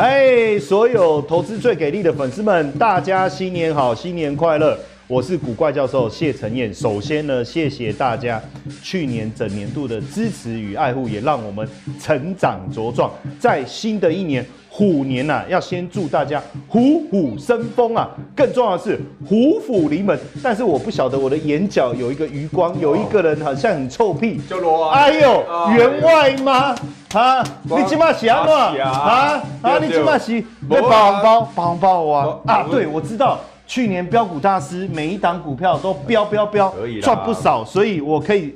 嗨，所有投资最给力的粉丝们，大家新年好，新年快乐！我是古怪教授谢承彦。首先呢，谢谢大家去年整年度的支持与爱护，也让我们成长茁壮。在新的一年虎年呐、啊，要先祝大家虎虎生风啊！更重要的是虎虎临门。但是我不晓得我的眼角有一个余光，有一个人好像很臭屁。叫罗哎呦，员外吗？啊，你今嘛是安怎？啊啊，你今嘛是被包红包？包红包啊！啊，对，我知道。去年标股大师每一档股票都飙飙飙，赚不少，所以我可以。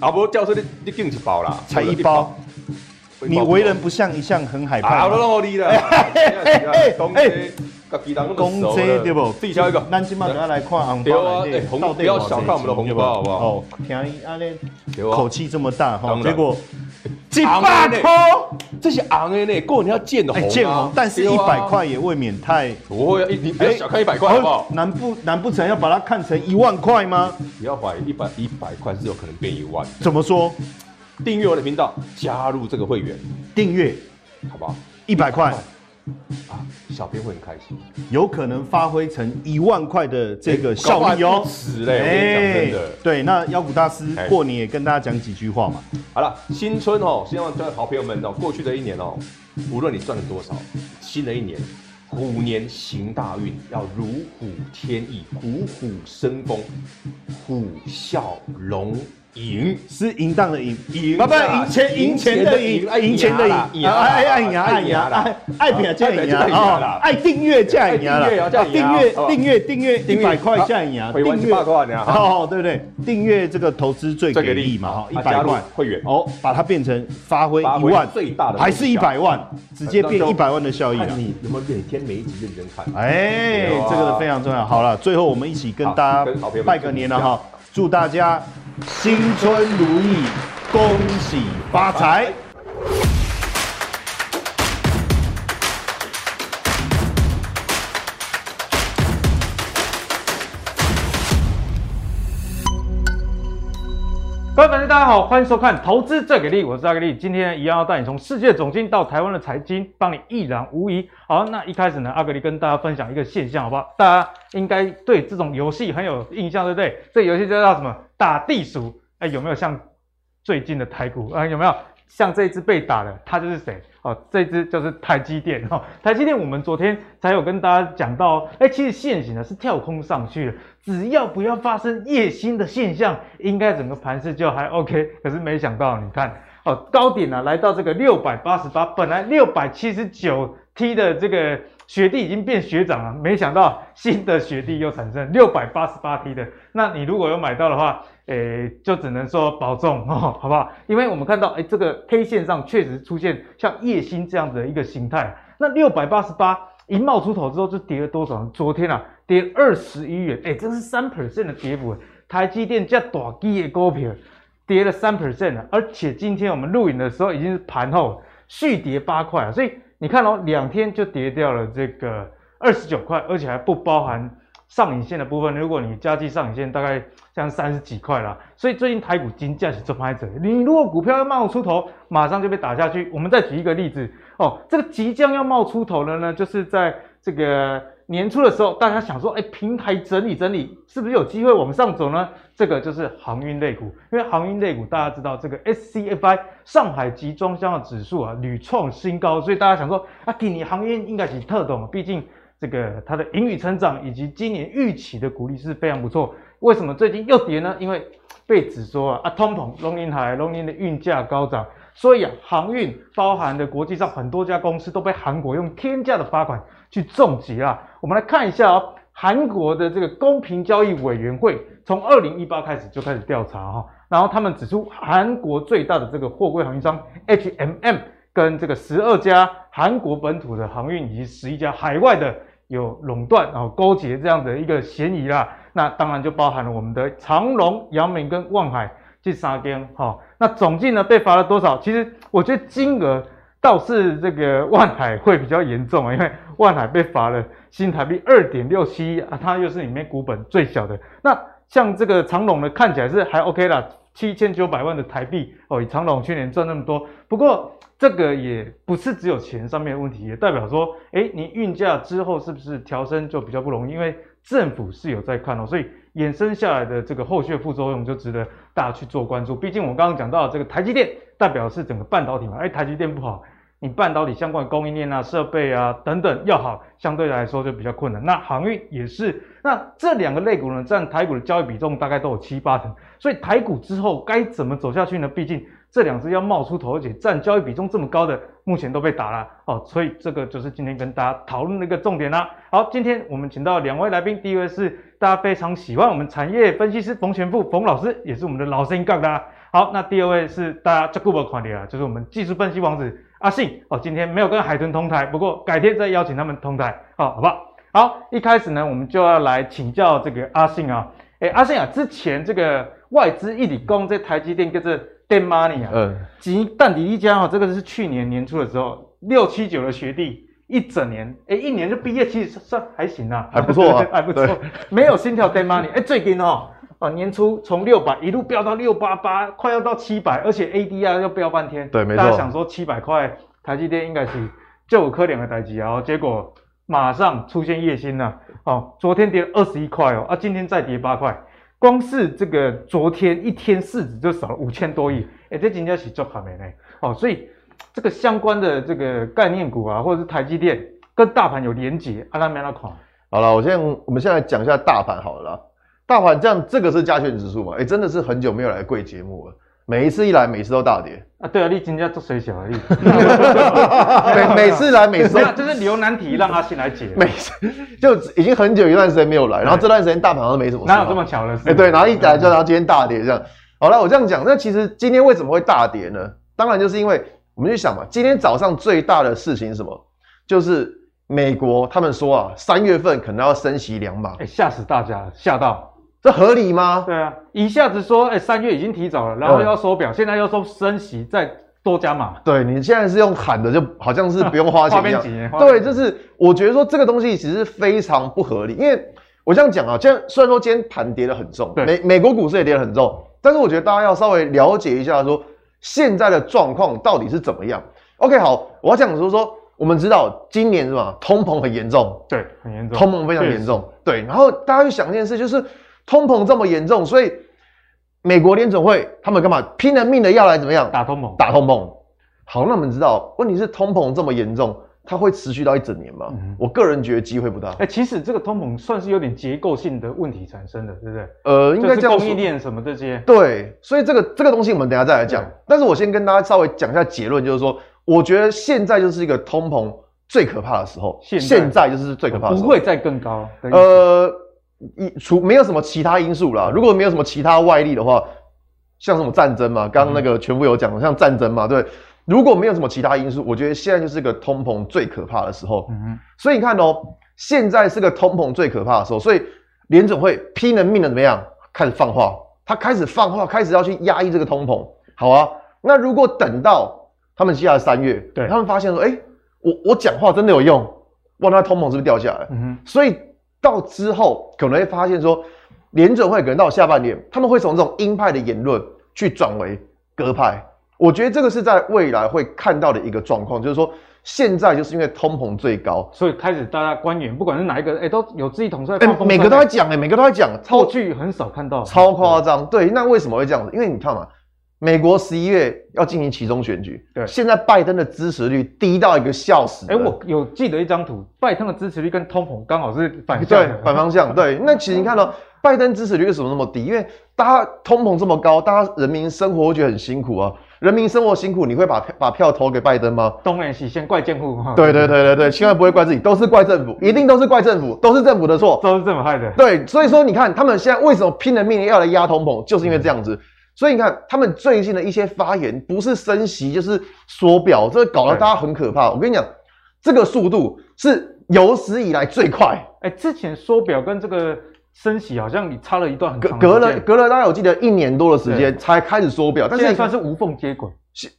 啊不，教授你你进一包啦，才一包。你为人不像一向很害怕。好了，我你了。哎哎哎，公公车对不？递销一个。咱今嘛要来看红包，不要小看我们的红包，好不好？哦，听你阿咧，口气这么大哈，结果。几百块，这些昂的呢？过年要见红，见红，但是一百块也未免太。不会，你不要小看一百块好不好？难不难不成要把它看成一万块吗？不要怀疑，一百一百块是有可能变一万。怎么说？订阅我的频道，加入这个会员，订阅，好不好？一百块。啊，小编会很开心，有可能发挥成一万块的这个效益哦。是嘞，讲真的。对，那妖股大师过年也跟大家讲几句话嘛。好了，新春哦，希望各位好朋友们哦，过去的一年哦，无论你赚了多少，新的一年虎年行大运，要如虎添翼，虎虎生风，虎啸龙。赢是淫荡的淫，赢不不赢钱赢钱的赢，赢钱的赢，爱爱赢爱赢爱爱拼才赢啊！爱订阅才赢啦！订阅订阅订阅一百块价赢啊！订阅哦，对不对？订阅这个投资最给力嘛哈！一百万会员哦，把它变成发挥一万最大的，还是一百万，直接变一百万的效益啊！你有没有每天每一集认真看？哎，这个非常重要。好了，最后我们一起跟大家拜个年了哈！祝大家。新春如意，恭喜发财！各位粉丝，大家好，欢迎收看《投资最给力》，我是阿格力。今天一样要带你从世界总经到台湾的财经，帮你一览无遗。好，那一开始呢，阿格力跟大家分享一个现象，好不好？大家应该对这种游戏很有印象，对不对？这游戏就叫什么？打地鼠。哎，有没有像最近的台股啊？有没有像这只被打的？他就是谁？哦，这只就是台积电哦。台积电，我们昨天才有跟大家讲到，哎，其实现行呢是跳空上去了，只要不要发生夜星的现象，应该整个盘势就还 OK。可是没想到，你看哦，高点呢、啊、来到这个六百八十八，本来六百七十九 T 的这个学弟已经变学长了，没想到新的学弟又产生六百八十八 T 的。那你如果有买到的话，诶，就只能说保重 哦，好不好？因为我们看到，诶，这个 K 线上确实出现像夜星这样子的一个形态。那六百八十八一冒出头之后，就跌了多少？昨天啊，跌二十一元，诶，这是三 percent 的跌幅。台积电这大支的股票跌了三 percent 啊，而且今天我们录影的时候已经是盘后续跌八块啊，所以你看哦，两天就跌掉了这个二十九块，而且还不包含。上影线的部分，如果你加计上影线，大概像三十几块啦。所以最近台股金价是做拍者，你如果股票要冒出头，马上就被打下去。我们再举一个例子哦，这个即将要冒出头的呢，就是在这个年初的时候，大家想说，哎，平台整理整理，是不是有机会往上走呢？这个就是航运类股，因为航运类股大家知道，这个 SCFI 上海集装箱的指数啊屡创新高，所以大家想说，啊，给你航运应该是特懂，毕竟。这个它的盈余成长以及今年预期的股利是非常不错。为什么最近又跌呢？因为被指说啊，啊通膨、龙年海、龙年的运价高涨，所以啊，航运包含的国际上很多家公司都被韩国用天价的罚款去重击了。我们来看一下哦，韩国的这个公平交易委员会从二零一八开始就开始调查哈，然后他们指出，韩国最大的这个货柜航运商 HMM 跟这个十二家韩国本土的航运以及十一家海外的。有垄断然后勾结这样的一个嫌疑啦，那当然就包含了我们的长隆、阳明跟万海这三间哈。那总计呢被罚了多少？其实我觉得金额倒是这个万海会比较严重啊，因为万海被罚了新台币二点六七亿啊，它又是里面股本最小的。那像这个长隆呢，看起来是还 OK 啦，七千九百万的台币哦，以长隆去年赚那么多。不过这个也不是只有钱上面的问题，也代表说，哎，你运价之后是不是调升就比较不容易？因为政府是有在看哦，所以衍生下来的这个后续副作用就值得大家去做关注。毕竟我刚刚讲到这个台积电代表是整个半导体嘛，哎，台积电不好。你半导体相关的供应链啊、设备啊等等要好，相对来说就比较困难。那航运也是，那这两个类股呢，占台股的交易比重大概都有七八成。所以台股之后该怎么走下去呢？毕竟这两只要冒出头，而且占交易比重这么高的，目前都被打了哦。所以这个就是今天跟大家讨论的一个重点啦。好，今天我们请到两位来宾，第一位是大家非常喜欢我们产业分析师冯全富冯老师，也是我们的老生杠的。好，那第二位是大家就顾不款的啊，就是我们技术分析王子。阿信哦，今天没有跟海豚同台，不过改天再邀请他们同台，好，好不好？好，一开始呢，我们就要来请教这个阿信啊，哎，阿信啊，之前这个外资一直攻这台积电跟这 dead money 啊，嗯，及但迪一家哈，这个是去年年初的时候，六七九的学弟一整年，哎，一年就毕业，其实算还行啊，还不错啊，还不错，没有心跳 dead money，哎，最近哦。啊，年初从六百一路飙到六八八，快要到七百，而且 ADR 要飙半天。对，没错。大家想说七百块，台积电应该是就有科两个台积啊，结果马上出现夜星了。哦，昨天跌二十一块哦，啊，今天再跌八块，光是这个昨天一天市值就少了五千多亿。哎，这今天是做卡没呢？哦，所以这个相关的这个概念股啊，或者是台积电跟大盘有连结，阿拉没那款。好了，我现在我们现在讲一下大盘好了。大盘这样，这个是加权指数嘛？哎、欸，真的是很久没有来贵节目了。每一次一来，每次都大跌啊！对啊，你今天做水小而已。每每次来，每次都 就是留难题让阿信来解。每次就已经很久一段时间没有来，然后这段时间大盘好像没什么事。哪有这么巧的事？哎、欸，对，然后一来就然后今天大跌这样。好了，我这样讲，那其实今天为什么会大跌呢？当然就是因为我们去想嘛，今天早上最大的事情是什么？就是美国他们说啊，三月份可能要升息两码，哎、欸，吓死大家，吓到。这合理吗？对啊，一下子说，哎，三月已经提早了，然后要收表，嗯、现在又说升息，再多加码。对，你现在是用喊的，就好像是 不用花钱一样。对，就是我觉得说这个东西其实非常不合理，因为我这样讲啊，今虽然说今天盘跌得很重，美美国股市也跌得很重，但是我觉得大家要稍微了解一下说现在的状况到底是怎么样。OK，好，我要讲说说，我们知道今年是吧，通膨很严重，对，很严重，通膨非常严重，对。然后大家去想一件事，就是。通膨这么严重，所以美国联总会他们干嘛拼了命的要来怎么样打通膨？打通膨。好，那我们知道，问题是通膨这么严重，它会持续到一整年吗？嗯、我个人觉得机会不大。哎、欸，其实这个通膨算是有点结构性的问题产生的，对不对？呃，应该叫供应链什么这些。对，所以这个这个东西我们等一下再来讲。但是我先跟大家稍微讲一下结论，就是说，我觉得现在就是一个通膨最可怕的时候。现在，现在就是最可怕的时候，不会再更高。呃。一除没有什么其他因素啦，如果没有什么其他外力的话，像什么战争嘛，刚刚那个全部有讲，像战争嘛，对，如果没有什么其他因素，我觉得现在就是个通膨最可怕的时候。嗯，所以你看哦，现在是个通膨最可怕的时候，所以联总会拼了命的怎么样，开始放话，他开始放话，开始要去压抑这个通膨。好啊，那如果等到他们接下来三月，对，他们发现说，哎，我我讲话真的有用，哇，那通膨是不是掉下来？嗯，所以。到之后可能会发现说，联准会可能到下半年，他们会从这种鹰派的言论去转为鸽派。我觉得这个是在未来会看到的一个状况，就是说现在就是因为通膨最高，所以开始大家官员不管是哪一个，哎、都有自己统帅。哎，每个都在讲，哎，每个都在讲，过去很少看到，超夸张。对，那为什么会这样子？因为你看嘛。美国十一月要进行其中选举，对，现在拜登的支持率低到一个笑死。哎、欸，我有记得一张图，拜登的支持率跟通膨刚好是反向，对，反方向。对，那其实你看到、喔、拜登支持率为什么那么低？因为大家通膨这么高，大家人民生活会觉得很辛苦啊。人民生活辛苦，你会把把票投给拜登吗？东然西先怪政府。对对对对对，千万不会怪自己，都是怪政府，一定都是怪政府，都是政府的错，都是政府害的。对，所以说你看他们现在为什么拼了命要来压通膨，就是因为这样子。嗯所以你看，他们最近的一些发言，不是升息就是缩表，这搞得大家很可怕。我跟你讲，这个速度是有史以来最快。哎、欸，之前缩表跟这个升息好像你差了一段很长隔，隔了隔了大概我记得一年多的时间才开始缩表，但是现在算是无缝接轨。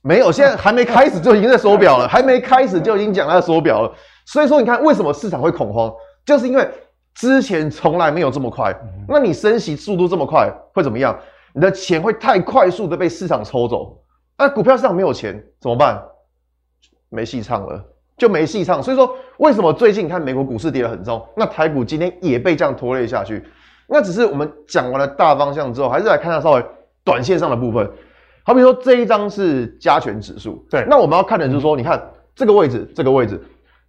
没有，现在还没开始就已经在缩表了，还没开始就已经讲要缩表了。所以说，你看为什么市场会恐慌，就是因为之前从来没有这么快。那你升息速度这么快会怎么样？你的钱会太快速的被市场抽走。那股票市场没有钱怎么办？没戏唱了，就没戏唱。所以说，为什么最近看美国股市跌得很重，那台股今天也被这样拖累下去？那只是我们讲完了大方向之后，还是来看一下稍微短线上的部分。好比说这一张是加权指数，对，那我们要看的就是说，你看这个位置，这个位置，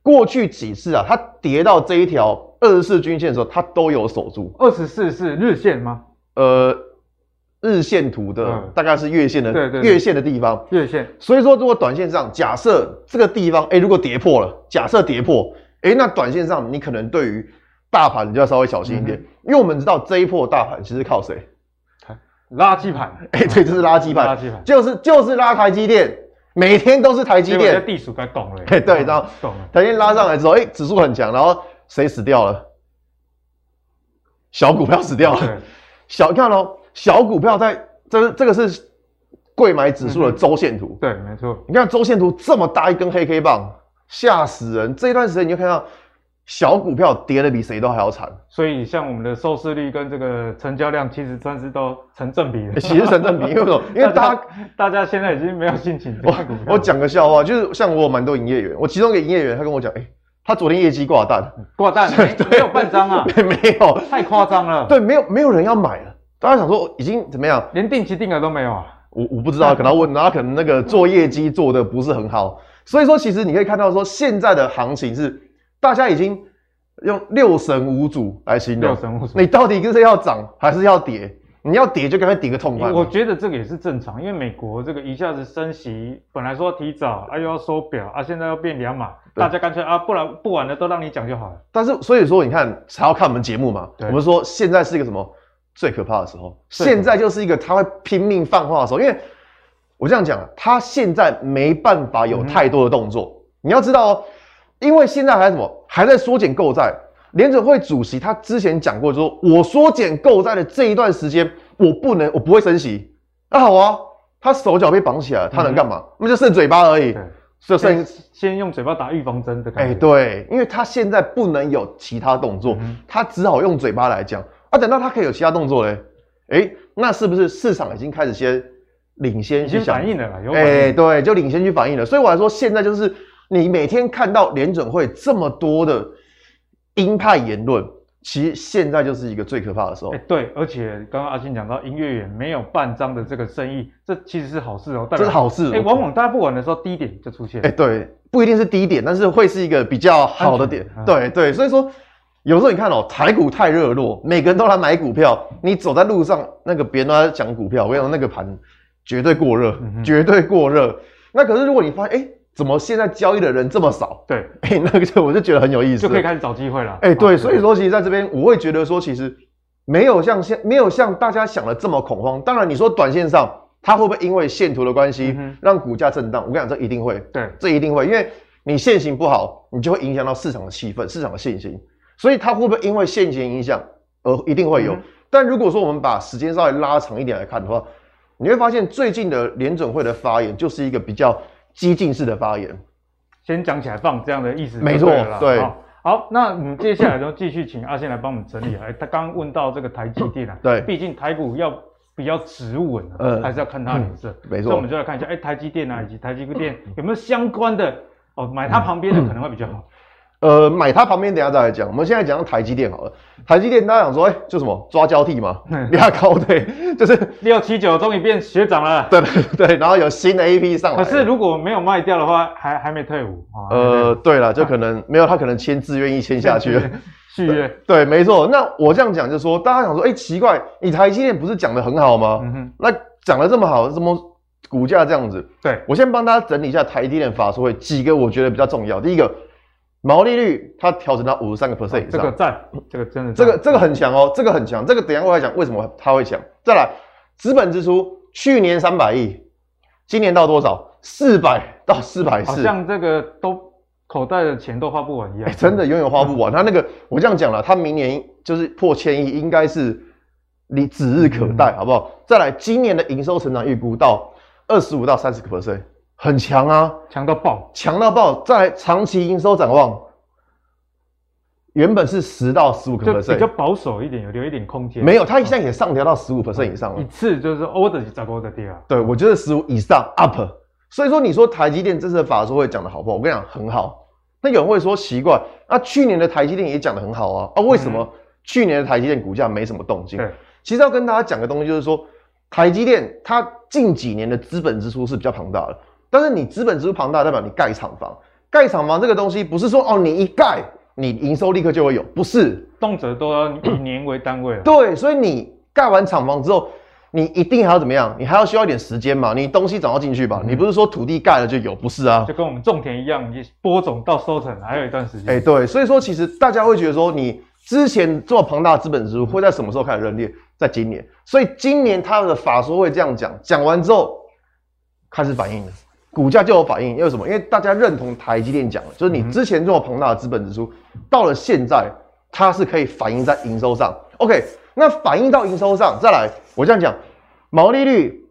过去几次啊，它跌到这一条二十四均线的时候，它都有守住。二十四是日线吗？呃。日线图的、嗯、大概是月线的，对对对，月线的地方，月线。所以说，如果短线上假设这个地方，哎、欸，如果跌破了，假设跌破，哎、欸，那短线上你可能对于大盘你就要稍微小心一点，嗯、因为我们知道这一波大盘其实靠谁？垃圾盘，哎、欸，对，就是垃圾盘，垃圾盘，就是就是拉台积电，每天都是台积电。地鼠该懂了，哎，对，然后台积电拉上来之后，哎、欸，指数很强，然后谁死掉了？小股票死掉了，小你看哦。小股票在这这个是贵买指数的周线图，嗯、对，没错。你看周线图这么大一根黑 K 棒，吓死人！这一段时间你就看到小股票跌的比谁都还要惨。所以像我们的收视率跟这个成交量，其实算是都成正比的。其实成正比，因为什么？因为大家大家现在已经没有心情 看股票。我讲个笑话，就是像我有蛮多营业员，我其中一个营业员他跟我讲，哎、欸，他昨天业绩挂蛋，挂蛋没没有半张啊？没有，太夸张了。对，没有没有人要买了。大家想说已经怎么样？连定期定额都没有啊？我我不知道，可能要问，然后可能那个做业绩做的不是很好，所以说其实你可以看到说现在的行情是大家已经用六神无主来形容。六神无主，你到底是要涨还是要跌？你要跌就赶快跌个痛快。我觉得这个也是正常，因为美国这个一下子升息，本来说提早啊又要收表啊，现在要变两码，大家干脆啊不然不玩了都让你讲就好了。但是所以说你看才要看我们节目嘛，我们说现在是一个什么？最可怕的时候，现在就是一个他会拼命放话的时候，因为我这样讲，他现在没办法有太多的动作。你要知道哦，因为现在还什么，还在缩减购债。联准会主席他之前讲过，说我缩减购债的这一段时间，我不能，我不会升息。那好啊，他手脚被绑起来，他能干嘛？那就剩嘴巴而已，就剩先用嘴巴打预防针的感觉。哎，对，因为他现在不能有其他动作，他只好用嘴巴来讲。啊，等到他可以有其他动作嘞，哎、欸，那是不是市场已经开始先领先去反应了？哎、欸，对，就领先去反应了。所以我来说，现在就是你每天看到联准会这么多的鹰派言论，其实现在就是一个最可怕的时候。对，而且刚刚阿信讲到音乐也没有半张的这个生意，这其实是好事哦、喔，这是好事。哎、欸，往往大家不管的时候，低点就出现。哎、欸，对，不一定是低点，但是会是一个比较好的点。嗯、对对，所以说。有时候你看哦，台股太热络，每个人都来买股票。你走在路上，那个别人都在讲股票，我跟你讲，那个盘绝对过热，嗯、绝对过热。那可是如果你发现，哎、欸，怎么现在交易的人这么少？对，哎、欸，那个就我就觉得很有意思，就可以开始找机会了。哎、欸，对，所以说其实在这边，我会觉得说，其实没有像现没有像大家想的这么恐慌。当然，你说短线上它会不会因为线图的关系让股价震荡？我跟你讲，这一定会，对，这一定会，因为你线型不好，你就会影响到市场的气氛、市场的信心。所以它会不会因为现金影响而一定会有？嗯、但如果说我们把时间稍微拉长一点来看的话，你会发现最近的联准会的发言就是一个比较激进式的发言。先讲起来放这样的意思，没错，对。好，那我们接下来就继续请阿信来帮我们整理。哎，他刚刚问到这个台积电啊，对，毕竟台股要比较止稳，呃，还是要看它脸色，没错。所以我们就来看一下，哎，台积电啊，以及台积电有没有相关的哦，买它旁边的可能会比较好。呃，买它旁边，等下再来讲。我们现在讲台积电好了。台积电大家想说，哎、欸，就什么抓交替嘛，压高对，就是六七九终于变学长了。对对对，然后有新的 AP 上来。可是如果没有卖掉的话，还还没退伍啊？呃，对了，就可能没有，他可能签字愿意签下去了，续约。对，没错。那我这样讲就是说，大家想说，哎、欸，奇怪，你台积电不是讲的很好吗？嗯哼。那讲的这么好，怎么股价这样子？对，我先帮大家整理一下台积电法说会几个我觉得比较重要。第一个。毛利率它调整到五十三个 percent 以上，这个赞，这个真的，这个这个很强哦，这个很强，这个等一下我来讲为什么它会强。再来，资本支出去年三百亿，今年到多少？四百到四百四，好像这个都口袋的钱都花不完一样，欸、真的永远花不完。它那个我这样讲了，它明年就是破千亿，应该是你指日可待，嗯、好不好？再来，今年的营收成长预估到二十五到三十个 percent。很强啊，强到爆，强到爆！再来长期营收展望，原本是十到十五个 percent，比较保守一点，有留一点空间。没有，它现在也上调到十五 percent 以上了。一次就是 order 就找 order 掉。对，我觉得十五以上 up。所以说，你说台积电这次的法说会讲的好不好？我跟你讲，很好。那有人会说奇怪，那去年的台积电也讲的很好啊，啊，为什么去年的台积电股价没什么动静？对，其实要跟大家讲的东西就是说，台积电它近几年的资本支出是比较庞大的。但是你资本支出庞大，代表你盖厂房，盖厂房这个东西不是说哦，你一盖你营收立刻就会有，不是，动辄都要以年为单位。对，所以你盖完厂房之后，你一定还要怎么样？你还要需要一点时间嘛？你东西总要进去吧？嗯、你不是说土地盖了就有，不是啊？就跟我们种田一样，你播种到收成还有一段时间。哎、欸，对，所以说其实大家会觉得说，你之前这么庞大的资本支出会在什么时候开始认列？在今年。所以今年他的法说会这样讲，讲完之后开始反应了。股价就有反应，因为什么？因为大家认同台积电讲的，就是你之前这么庞大的资本支出，到了现在它是可以反映在营收上。OK，那反映到营收上，再来，我这样讲，毛利率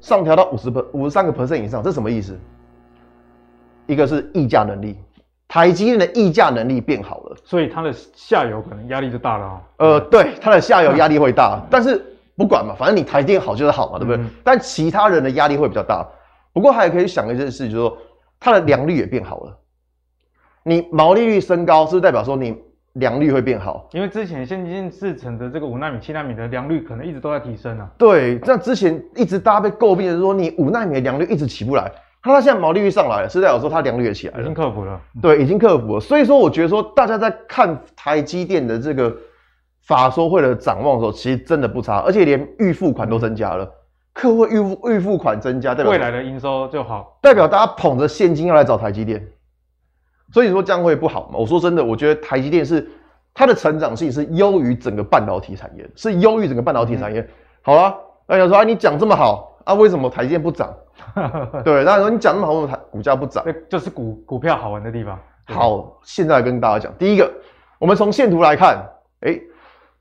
上调到五十五十三个 percent 以上，这什么意思？一个是溢价能力，台积电的溢价能力变好了，所以它的下游可能压力就大了啊。呃，对，它的下游压力会大，但是不管嘛，反正你台积电好就是好嘛，对不对？但其他人的压力会比较大。不过还可以想一件事，就是说它的良率也变好了。你毛利率升高，是不是代表说你良率会变好？因为之前先进制程的这个五纳米、七纳米的良率可能一直都在提升啊。对，那之前一直大家被诟病的是说你五纳米的良率一直起不来，它现在毛利率上来了，是代表说它良率也起来了，已经克服了。对，已经克服了。所以说，我觉得说大家在看台积电的这个法说会的展望的时候，其实真的不差，而且连预付款都增加了。客户预付预付款增加，代表未来的营收就好，代表大家捧着现金要来找台积电，所以说这样会不好吗？我说真的，我觉得台积电是它的成长性是优于整个半导体产业，是优于整个半导体产业。嗯、好了，那有人说啊，你讲这么好啊，为什么台积电不涨？对，那说你讲那么好，为什么台股价不涨？这就是股股票好玩的地方。好，现在跟大家讲，第一个，我们从线图来看，哎、欸，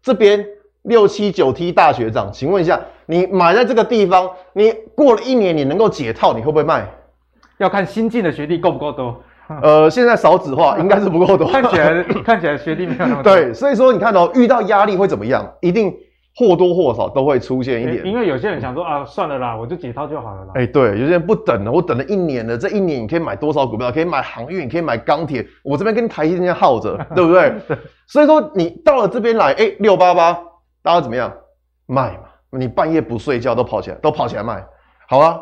这边。六七九 T 大学长，请问一下，你买在这个地方，你过了一年，你能够解套，你会不会卖？要看新进的学弟够不够多。呃，现在少子化，应该是不够多。看起来看起来学弟没有那么多。对，所以说你看哦，遇到压力会怎么样？一定或多或少都会出现一点。欸、因为有些人想说啊，算了啦，我就解套就好了啦。哎、欸，对，有些人不等了，我等了一年了，这一年你可以买多少股票？可以买航运，可以买钢铁，我这边跟台积电耗着，对不 对？所以说你到了这边来，哎、欸，六八八，大家怎么样？卖嘛，你半夜不睡觉都跑起来，都跑起来卖，好啊，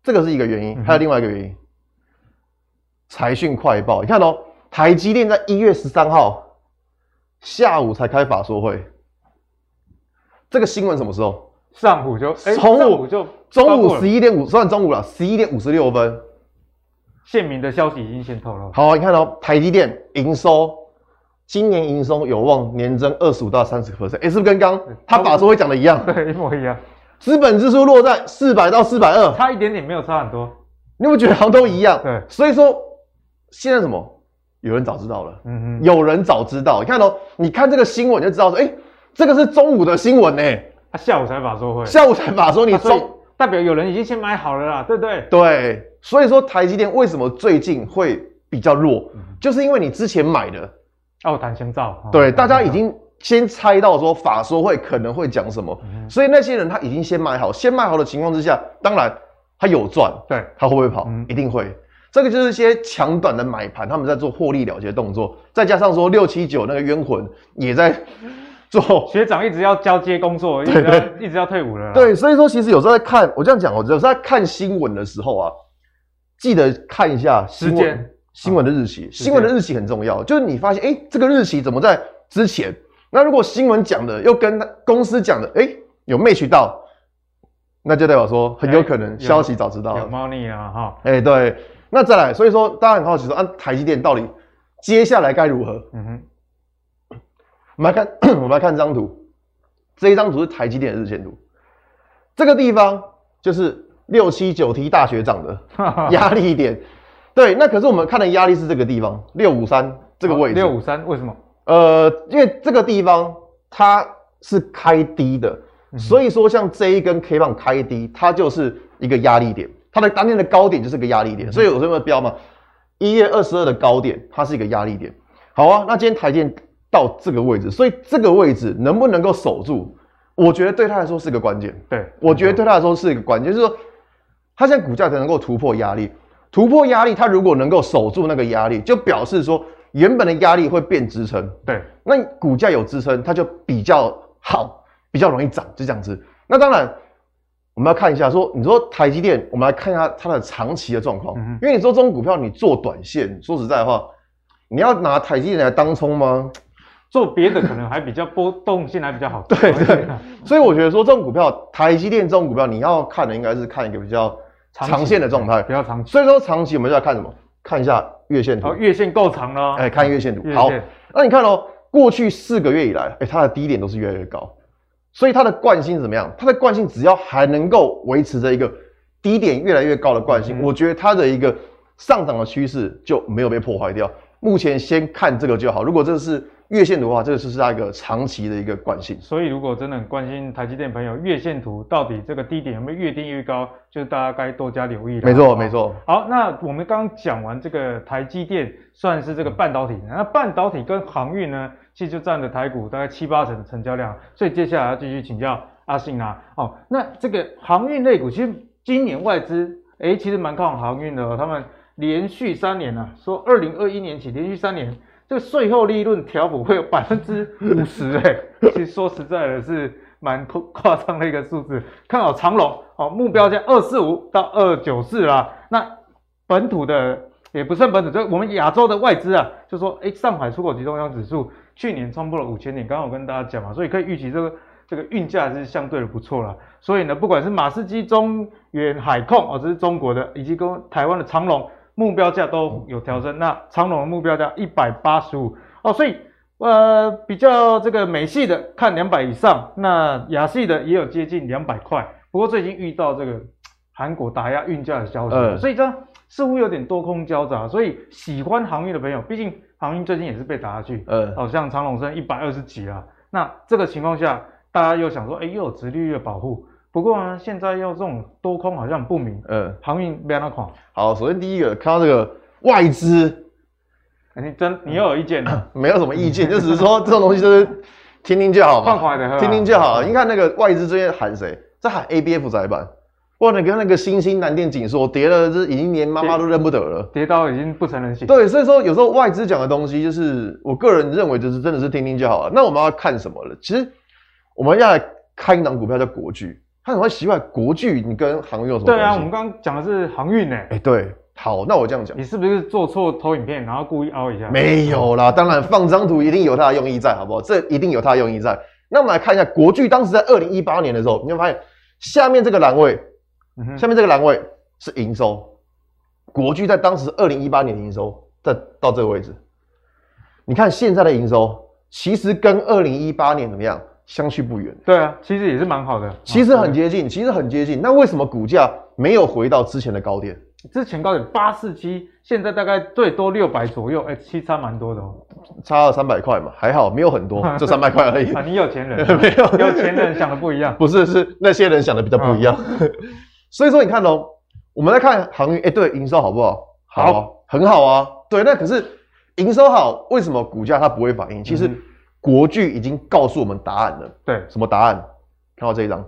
这个是一个原因，还有另外一个原因，财讯、嗯、快报，你看哦，台积电在一月十三号下午才开法说会，这个新闻什么时候？上午就，中、欸、午就中午十一点五，算中午了，十一点五十六分，线民的消息已经先透露。好、啊，你看哦，台积电营收。今年营收有望年增二十五到三十个 percent，哎，是不是跟刚他法说会讲的一样？对，一模一样。资本支出落在四百到四百二，差一点点，没有差很多。你有没有觉得好像都一样？对，所以说现在什么？有人早知道了，嗯哼，有人早知道。你看哦，你看这个新闻就知道说，哎，这个是中午的新闻呢。他下午才法说会，下午才法说，你中代表有人已经先买好了啦，对不对？对，所以说台积电为什么最近会比较弱，就是因为你之前买的。奥谈先造，对，大家已经先猜到说法说会可能会讲什么，嗯、所以那些人他已经先买好，先买好的情况之下，当然他有赚，对，他会不会跑？嗯、一定会。这个就是一些抢短的买盘，他们在做获利了结的动作，再加上说六七九那个冤魂也在做，学长一直要交接工作，一直要一直要退伍了。对，所以说其实有时候在看，我这样讲我，有时候在看新闻的时候啊，记得看一下时间。新闻的日期，新闻的日期很重要。就是你发现，哎、欸，这个日期怎么在之前？那如果新闻讲的又跟公司讲的，哎、欸，有 match 到，那就代表说很有可能消息早知道了。有猫腻啊，哈。哎，对。那再来，所以说大家很好奇说，啊，台积电到底接下来该如何？嗯哼。我们来看，我们来看这张图。这一张图是台积电的日线图。这个地方就是六七九 T 大学长的 压力点。对，那可是我们看的压力是这个地方，六五三这个位置。六五三为什么？呃，因为这个地方它是开低的，嗯、所以说像这一根 K 棒开低，它就是一个压力点，它的当天的高点就是个压力点。嗯、所以我这么标嘛，一月二十二的高点，它是一个压力点。好啊，那今天台积电到这个位置，所以这个位置能不能够守住，我觉得对他来说是个关键。对，我觉得对他来说是一个关键，就是说，他现在股价才能够突破压力，突破压力，它如果能够守住那个压力，就表示说原本的压力会变支撑。对，那股价有支撑，它就比较好，比较容易涨，就这样子。那当然。我们要看一下，说你说台积电，我们来看一下它的长期的状况。嗯、因为你说这种股票，你做短线，说实在的话，你要拿台积电来当冲吗？做别的可能还比较波动性还比较好。对 对。所以我觉得说这种股票，台积电这种股票，你要看的应该是看一个比较长线的状态，比较长。所以说长期我们就要看什么？看一下月线图。哦，月线够长了。哎，看月线图。好，那你看哦，过去四个月以来，哎，它的低点都是越来越高。所以它的惯性怎么样？它的惯性只要还能够维持着一个低点越来越高的惯性，嗯、我觉得它的一个上涨的趋势就没有被破坏掉。目前先看这个就好。如果这是月线图的话，这个是它一个长期的一个惯性。所以如果真的很关心台积电朋友，月线图到底这个低点有没有越低越高，就是大家该多加留意了。没错，没错。好，那我们刚刚讲完这个台积电，算是这个半导体，那半导体跟航运呢？其实就占了台股大概七八成的成交量，所以接下来要继续请教阿信啊。哦，那这个航运类股，其实今年外资哎，其实蛮看好航运的哦。他们连续三年啊，说二零二一年起连续三年，这个税后利润调幅会有百分之五十哎。其实说实在的，是蛮夸张的一个数字。看好长隆哦，目标价二四五到二九四啦。那本土的也不算本土，就我们亚洲的外资啊，就说哎，上海出口集中箱指数。去年冲破了五千点，刚刚我跟大家讲嘛，所以可以预期这个这个运价是相对的不错啦。所以呢，不管是马士基、中远海控哦，这是中国的，以及跟台湾的长荣目标价都有调升。那长隆的目标价一百八十五哦，所以呃比较这个美系的看两百以上，那亚系的也有接近两百块。不过最近遇到这个韩国打压运价的消息，嗯、所以这似乎有点多空交杂。所以喜欢航运的朋友，毕竟。航运最近也是被打下去，呃，好像长隆升一百二十几了。那这个情况下，大家又想说，哎、欸，又有殖利率的保护。不过呢，现在要这种多空好像很不明，呃，航运没那款。好，首先第一个看到这个外资，你真你又有意见了？没有什么意见，就只是说 这种东西就是听听就好嘛，听听就好。你看那个外资最近喊谁？在喊 ABF 载板。哇，你看那个新兴南电紧缩跌了，这已经连妈妈都认不得了，跌，跌到已经不成人形。对，所以说有时候外资讲的东西，就是我个人认为就是真的是听听就好了。那我们要看什么了？其实我们要来看一档股票叫国巨，他怎么会习惯国巨？你跟航运有什么关系？对啊，我们刚刚讲的是航运呢。哎，对，好，那我这样讲，你是不是做错投影片，然后故意凹一下？没有啦，当然放张图一定有它的用意在，好不好？这一定有它的用意在。那我们来看一下国巨当时在二零一八年的时候，你会发现下面这个栏位。下面这个栏位是营收，国巨在当时二零一八年的营收在到这个位置，你看现在的营收其实跟二零一八年怎么样相去不远？对啊，其实也是蛮好的，其实很接近，其实很接近。那为什么股价没有回到之前的高点？之前高点八四七，现在大概最多六百左右，哎、欸，其实差蛮多的哦，差了三百块嘛，还好没有很多，就三百块而已。啊，你有钱人 没有？有钱人想的不一样，不是，是那些人想的比较不一样。嗯所以说，你看哦，我们来看航运，哎，对，营收好不好？好，好，很好啊。对，那可是营收好，为什么股价它不会反应？其实国巨已经告诉我们答案了。对，什么答案？看到这一张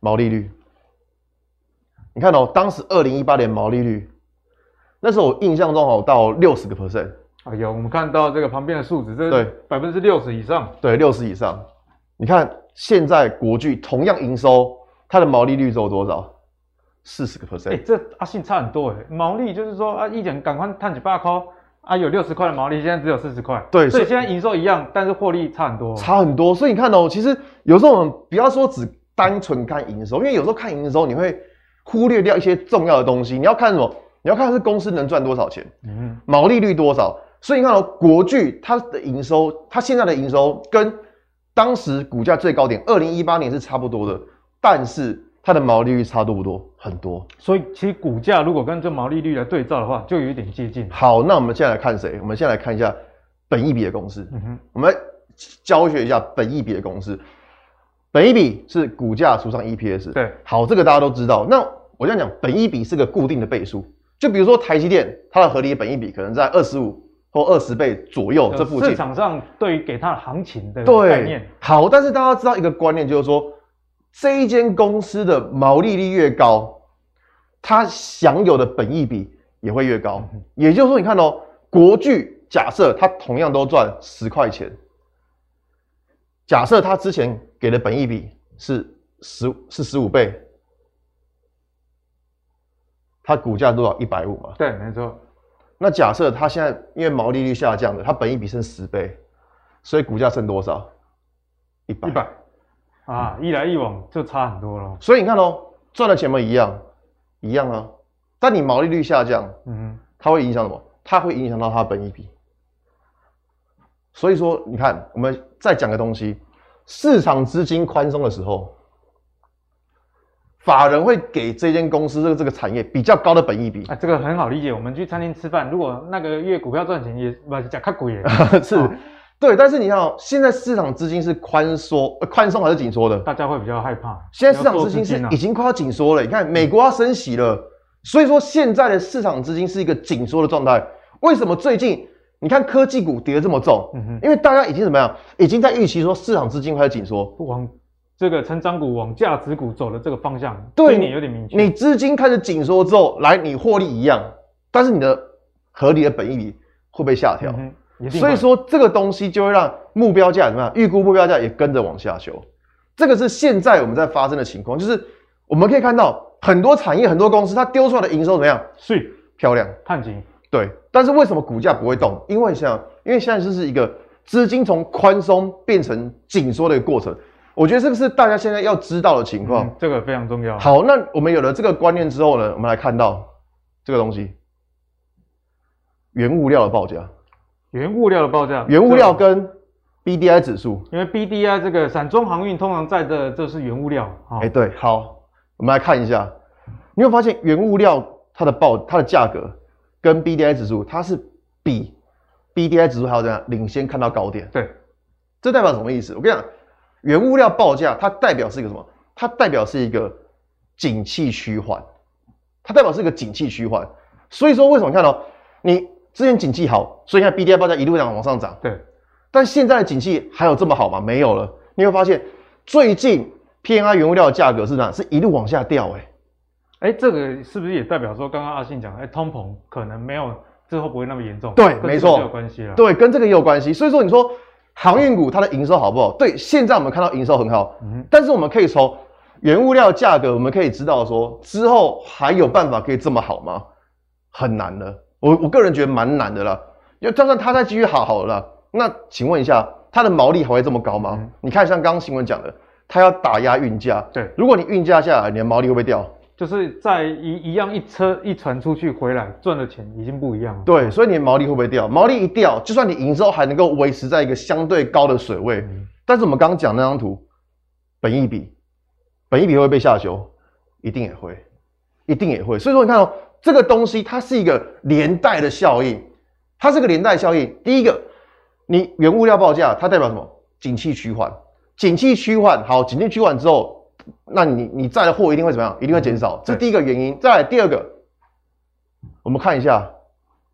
毛利率，你看哦，当时二零一八年毛利率，那时候我印象中哦，到六十个 percent。哎呦，我们看到这个旁边的数字，这对百分之六十以上。对，六十以上。你看现在国巨同样营收，它的毛利率只有多少？四十个 percent，哎，这阿信差很多哎，毛利就是说啊，一点赶快探几百块啊，有六十块的毛利，现在只有四十块，对，所以现在营收一样，但是获利差很多，差很多。所以你看哦，其实有时候我们不要说只单纯看营收，因为有时候看营收你会忽略掉一些重要的东西。你要看什么？你要看是公司能赚多少钱，嗯，毛利率多少。所以你看哦，国巨它的营收，它现在的营收跟当时股价最高点二零一八年是差不多的，但是。它的毛利率差多不多？很多，所以其实股价如果跟这毛利率来对照的话，就有一点接近。好，那我们现在来看谁？我们现在来看一下本益比的公式。嗯哼，我们教学一下本益比的公式。本益比是股价除上 EPS。对，好，这个大家都知道。那我这样讲，本益比是个固定的倍数。就比如说台积电，它的合理本益比可能在二十五。或二十倍左右这附近。市场上对于给它的行情的概念，好，但是大家知道一个观念，就是说这一间公司的毛利率越高，它享有的本益比也会越高。嗯、也就是说，你看哦，国巨假设它同样都赚十块钱，假设它之前给的本益比是十是十五倍。它股价多少？一百五嘛。对，没错。那假设它现在因为毛利率下降了，它本益比剩十倍，所以股价剩多少？一百。一百。啊，一来一往就差很多了。所以你看哦，赚的钱嘛一样，一样啊。但你毛利率下降，嗯哼，它会影响什么？它会影响到它的本益比。所以说，你看，我们再讲个东西，市场资金宽松的时候。法人会给这间公司这个这个产业比较高的本益比，啊，这个很好理解。我们去餐厅吃饭，如果那个月股票赚钱也不是讲较贵耶，是，哦、对。但是你看哦，现在市场资金是宽松、宽松还是紧缩的？大家会比较害怕。现在市场资金是已经快要紧缩了。你看，美国要升息了，所以说现在的市场资金是一个紧缩的状态。为什么最近你看科技股跌得这么重？嗯哼，因为大家已经怎么样？已经在预期说市场资金开始紧缩，不光。这个成长股往价值股走的这个方向，对你有点明确。你资金开始紧缩之后，来你获利一样，但是你的合理的本益比会被下调，嗯，所以说这个东西就会让目标价怎么样？预估目标价也跟着往下修。这个是现在我们在发生的情况，就是我们可以看到很多产业、很多公司，它丢出来的营收怎么样？是漂亮，看紧。对，但是为什么股价不会动？因为像，因为现在就是一个资金从宽松变成紧缩的一个过程。我觉得这个是大家现在要知道的情况，嗯，这个非常重要。好，那我们有了这个观念之后呢，我们来看到这个东西，原物料的报价，原物料的报价，原物料跟 BDI 指数，因为 BDI 这个散装航运通常在的这是原物料。哎、哦欸，对，好，我们来看一下，你会发现原物料它的报它的价格跟 BDI 指数，它是比 BDI 指数还要怎样领先看到高点？对，这代表什么意思？我跟你讲。原物料报价，它代表是一个什么？它代表是一个景气趋缓，它代表是一个景气趋缓。所以说，为什么看到你之前景气好，所以看 BDI 报价一路上往上涨。对。但现在的景气还有这么好吗？没有了。你会发现，最近 P N I 原物料的价格是哪？是一路往下掉。哎，哎，这个是不是也代表说，刚刚阿信讲，哎，通膨可能没有之后不会那么严重？对，没错，有关系了。对，跟这个也有关系。所以说，你说。航运股它的营收好不好？对，现在我们看到营收很好，嗯，但是我们可以从原物料价格，我们可以知道说之后还有办法可以这么好吗？很难的，我我个人觉得蛮难的啦。就就算它再继续好好了，那请问一下，它的毛利还会这么高吗？嗯、你看像刚刚新闻讲的，它要打压运价，对，如果你运价下来，你的毛利会不会掉？就是在一一样一车一船出去回来赚的钱已经不一样了。对，所以你的毛利会不会掉？毛利一掉，就算你营收还能够维持在一个相对高的水位，嗯、但是我们刚刚讲那张图，本益比，本益比会不会被下修？一定也会，一定也会。所以说你看哦，这个东西它是一个连带的效应，它是个连带效应。第一个，你原物料报价它代表什么？景气趋缓，景气趋缓，好，景气趋缓之后。那你你载的货一定会怎么样？一定会减少，这是第一个原因。再来第二个，我们看一下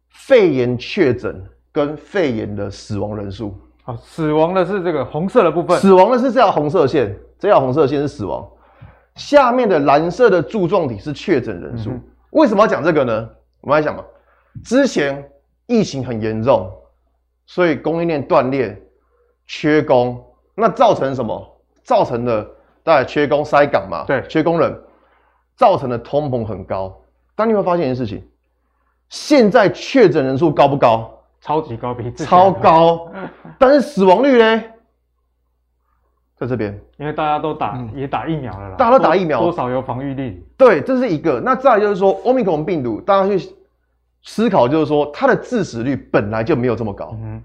肺炎确诊跟肺炎的死亡人数。好，死亡的是这个红色的部分，死亡的是这条红色线，这条红色线是死亡，下面的蓝色的柱状体是确诊人数。嗯。为什么要讲这个呢？我们来想嘛，之前疫情很严重，所以供应链断裂，缺工，那造成什么？造成的。大家缺工塞港嘛，对，缺工人，造成的通膨很高。但你会发现一件事情，现在确诊人数高不高？超级高，比超高。但是死亡率呢？在这边，因为大家都打，嗯、也打疫苗了啦。大家都打疫苗，多少有防御力。对，这是一个。那再来就是说，Omicron 病毒，大家去思考，就是说它的致死率本来就没有这么高。嗯。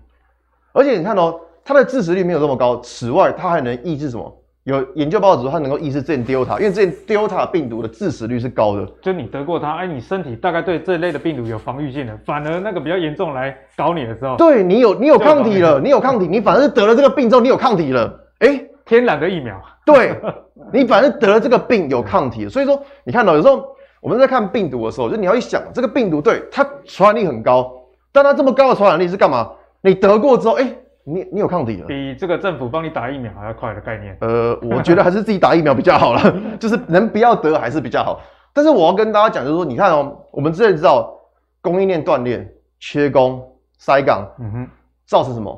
而且你看哦，它的致死率没有这么高，此外，它还能抑制什么？有研究报告指出，它能够抑制之前 Delta，因为之前 Delta 病毒的致死率是高的。就你得过它，哎，你身体大概对这类的病毒有防御性的，反而那个比较严重来搞你的时候，对你有你有抗体了，你有抗体，你反而是得了这个病之后你有抗体了，哎、欸，天然的疫苗。对，你反正得了这个病有抗体，所以说你看到有时候我们在看病毒的时候，就你要一想这个病毒对它传染力很高，但它这么高的传染力是干嘛？你得过之后，哎、欸，你你有抗体了，比这个政府帮你打疫苗还要快的概念。呃，我觉得还是自己打疫苗比较好了，就是能不要得还是比较好。但是我要跟大家讲，就是说，你看哦，我们之前知道供应链断裂、缺工、塞港，嗯哼，造成什么？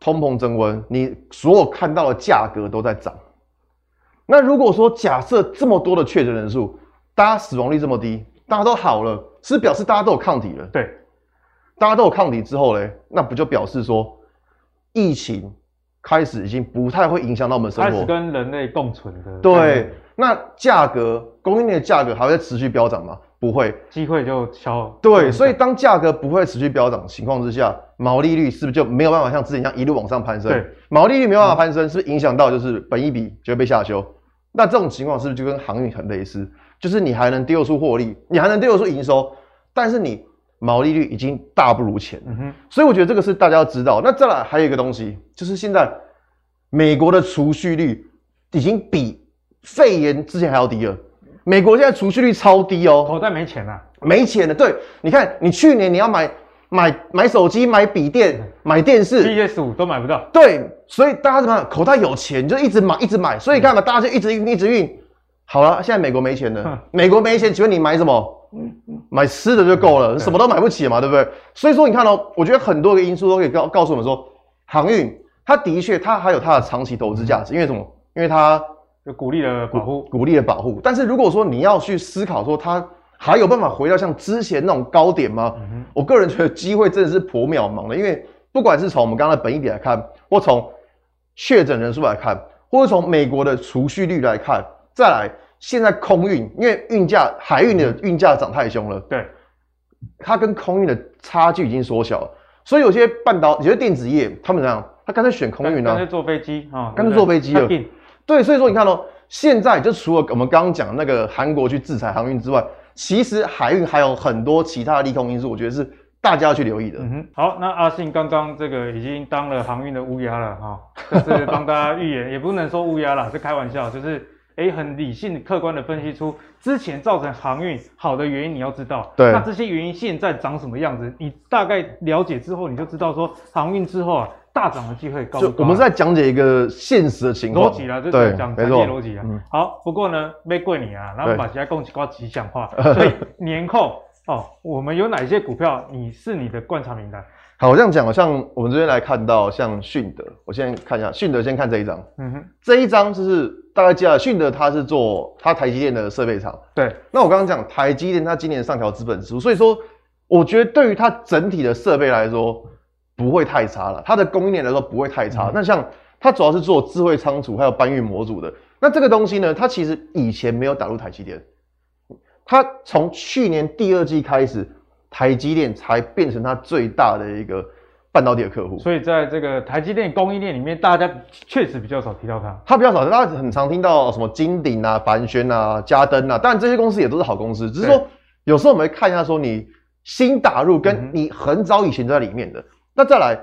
通膨增温，你所有看到的价格都在涨。那如果说假设这么多的确诊人数，大家死亡率这么低，大家都好了，是表示大家都有抗体了。对，大家都有抗体之后嘞，那不就表示说疫情开始已经不太会影响到我们生活，开始跟人类共存的。对，那价格供应链的价格还会持续飙涨吗？不会，机会就消。对，所以当价格不会持续飙涨的情况之下，毛利率是不是就没有办法像之前一样一路往上攀升？对，毛利率没有办法攀升，是不是影响到就是本一比就会被下修？那这种情况是不是就跟航运很类似？就是你还能丢出获利，你还能丢出营收，但是你毛利率已经大不如前。嗯哼，所以我觉得这个是大家要知道。那再来还有一个东西，就是现在美国的储蓄率已经比肺炎之前还要低了。美国现在储蓄率超低哦，口袋没钱了，没钱了。对，你看，你去年你要买买买手机、买笔电、买电视，PS 五都买不到。对，所以大家怎么样？口袋有钱就一直买，一直买。所以你看嘛，大家就一直运，一直运。好了，现在美国没钱了，美国没钱，请问你买什么？买吃的就够了，什么都买不起嘛，对不对？所以说你看哦，我觉得很多个因素都可以告告诉我们说，航运它的确它还有它的长期投资价值，因为什么？因为它。就鼓励了保护，鼓励了保护。但是如果说你要去思考说它还有办法回到像之前那种高点吗？嗯、我个人觉得机会真的是颇渺茫的。因为不管是从我们刚刚的本一点来看，或从确诊人数来看，或者从美国的储蓄率来看，再来现在空运，因为运价海运的运价涨太凶了，对，它跟空运的差距已经缩小了。所以有些半导、有些电子业，他们怎样？他干脆选空运呢？干脆坐飞机啊，干脆坐飞机了。对，所以说你看哦，现在就除了我们刚刚讲那个韩国去制裁航运之外，其实海运还有很多其他的利空因素，我觉得是大家要去留意的。嗯哼，好，那阿信刚刚这个已经当了航运的乌鸦了哈，就是帮大家预言，也不能说乌鸦啦，是开玩笑，就是哎很理性、客观的分析出之前造成航运好的原因，你要知道，对，那这些原因现在长什么样子，你大概了解之后，你就知道说航运之后啊。大涨的机会高，高，我们是在讲解一个现实的情况，逻辑啦，就是讲产业逻辑啊。好，不过呢，没过你啊，然后把其他供给挂吉祥话，所以年后哦，我们有哪些股票你是你的观察名单？好，我这样讲，像我们这边来看到，像迅德，我先看一下迅德，先看这一张，嗯哼，这一张就是大概记得迅德，它是做它台积电的设备厂，对。那我刚刚讲台积电，它今年上调资本支出，所以说我觉得对于它整体的设备来说。不会太差了，它的供应链来说不会太差。嗯、那像它主要是做智慧仓储还有搬运模组的，那这个东西呢，它其实以前没有打入台积电，它从去年第二季开始，台积电才变成它最大的一个半导体的客户。所以在这个台积电供应链里面，大家确实比较少提到它。它比较少，大家很常听到什么金鼎啊、凡轩啊、嘉登啊，当然这些公司也都是好公司，只是说有时候我们会看一下说你新打入跟你很早以前就在里面的。嗯那再来，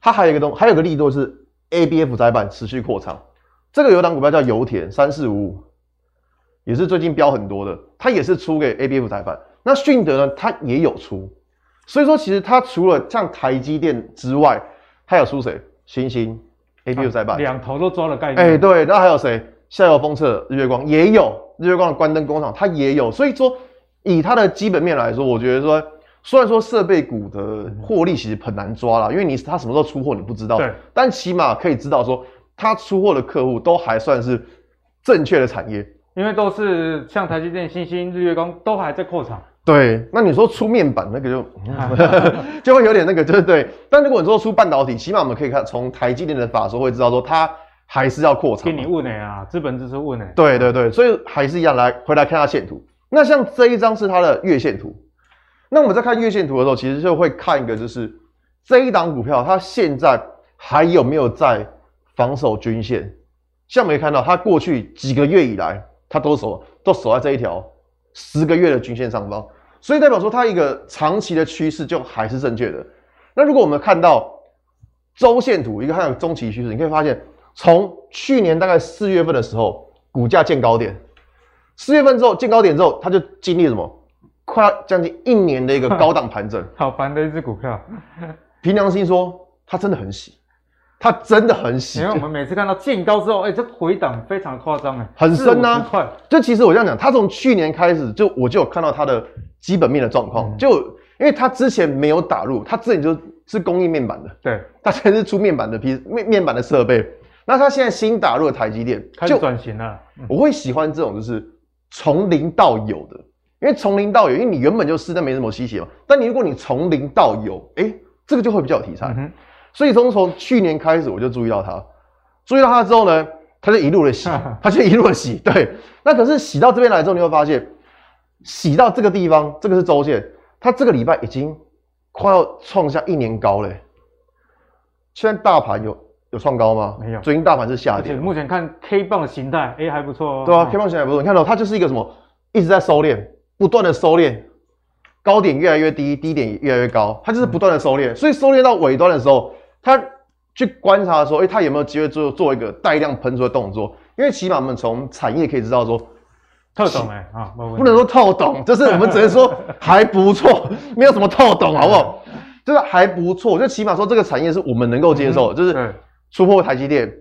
它还有一个东，还有个力度是 ABF 载板持续扩张。这个有档股票叫油田三四五五，也是最近飙很多的，它也是出给 ABF 载板。那迅德呢，它也有出，所以说其实它除了像台积电之外，它有出谁？星星 ABF 载板，两头都抓了概念。哎、欸，对，那还有谁？下游封测日月光也有，日月光的关灯工厂它也有。所以说，以它的基本面来说，我觉得说。虽然说设备股的获利其实很难抓啦，因为你它什么时候出货你不知道。对。但起码可以知道说，它出货的客户都还算是正确的产业，因为都是像台积电、新兴、日月光都还在扩厂。对。那你说出面板那个就 就会有点那个，就是对。但如果你说出半导体，起码我们可以看从台积电的法说会知道说，它还是要扩厂。给你问的啊，资本支出问的。对对对，所以还是一样来回来看下线图。那像这一张是它的月线图。那我们在看月线图的时候，其实就会看一个，就是这一档股票它现在还有没有在防守均线？像我们可以看到，它过去几个月以来，它都守都守在这一条十个月的均线上方，所以代表说它一个长期的趋势就还是正确的。那如果我们看到周线图，一个还有中期趋势，你可以发现，从去年大概四月份的时候，股价见高点，四月份之后见高点之后，它就经历了什么？快要将近一年的一个 高档盘整，好烦的一只股票。凭良心说，它真的很喜，它真的很喜。因为我们每次看到见高之后，哎、欸，这回档非常夸张哎，很深呐、啊。就其实我这样讲，它从去年开始就我就有看到它的基本面的状况，嗯、就因为它之前没有打入，它之前就是供应面板的，对，它现在是出面板的皮面面板的设备。那它现在新打入的台积电开始转型了，嗯、我会喜欢这种就是从零到有的，因为从零到有，因为你原本就是在没什么稀奇嘛。但你如果你从零到有，哎、欸。这个就会比较有题材，嗯、所以从从去年开始我就注意到它，注意到它之后呢，它就一路的洗，它就一路的洗。对，那可是洗到这边来之后，你会发现，洗到这个地方，这个是周线，它这个礼拜已经快要创下一年高了。现在大盘有有创高吗？没有，最近大盘是下跌。目前看 K 棒的形态，哎，还不错哦。对啊，K 棒形态还不错。你看到它就是一个什么，一直在收敛，不断的收敛。高点越来越低，低点也越来越高，它就是不断的收敛，所以收敛到尾端的时候，它去观察说，哎、欸，它有没有机会做做一个带量喷出的动作？因为起码我们从产业可以知道说，透懂哎啊，不能说透懂，就是我们只能说还不错，没有什么透懂，好不好？就是还不错，就起码说这个产业是我们能够接受，嗯、就是突破台积电、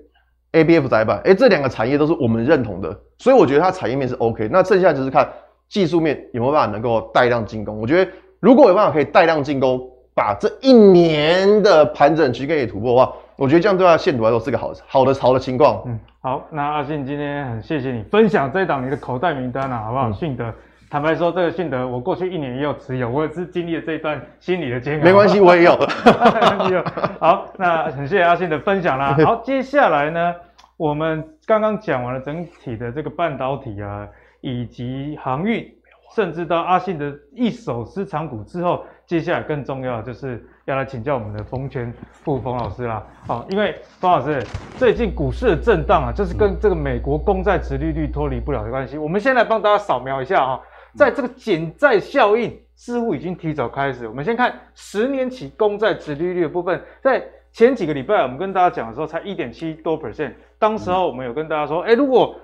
ABF 载板，哎、欸，这两个产业都是我们认同的，所以我觉得它产业面是 OK，那剩下就是看。技术面有没有办法能够带量进攻？我觉得如果有办法可以带量进攻，把这一年的盘整区可以突破的话，我觉得这样对它线图来说是个好好的潮的情况。嗯，好，那阿信今天很谢谢你分享这一档你的口袋名单啊，好不好？信德、嗯，坦白说，这个信德我过去一年也有持有，我也是经历了这一段心理的煎熬。没关系，我也有。好，那很谢谢阿信的分享啦。好，接下来呢，我们刚刚讲完了整体的这个半导体啊。以及航运，甚至到阿信的一手私藏股之后，接下来更重要的就是要来请教我们的冯全富冯老师啦。好，因为冯老师最近股市的震荡啊，就是跟这个美国公债殖利率脱离不了的关系。我们先来帮大家扫描一下啊，在这个减债效应似乎已经提早开始。我们先看十年期公债殖利率的部分，在前几个礼拜我们跟大家讲的时候才一点七多 percent，当时候我们有跟大家说，哎，如果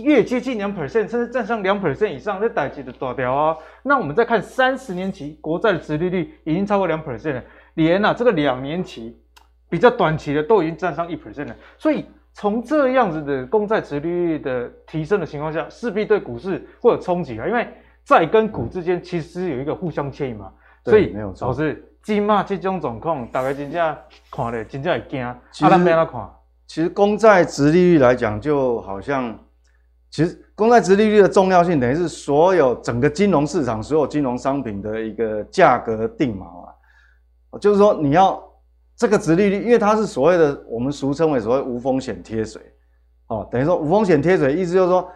越接近两 percent，甚至站上两 percent 以上，这代志就大条啊。那我们再看三十年期国债的殖利率已经超过两 percent 了，连啊这个两年期比较短期的都已经站上一 percent 了。所以从这样子的公债殖利率的提升的情况下，势必对股市会有冲击啊。因为债跟股之间其实有一个互相牵引嘛。所以没有错。老师，今嘛这种状况，大概真正看了真正会惊。啊，咱们怎看？其实公债殖利率来讲，就好像。其实，公债殖利率的重要性等于是所有整个金融市场所有金融商品的一个价格定锚啊。就是说，你要这个殖利率，因为它是所谓的我们俗称为所谓无风险贴水，哦，等于说无风险贴水，意思就是说，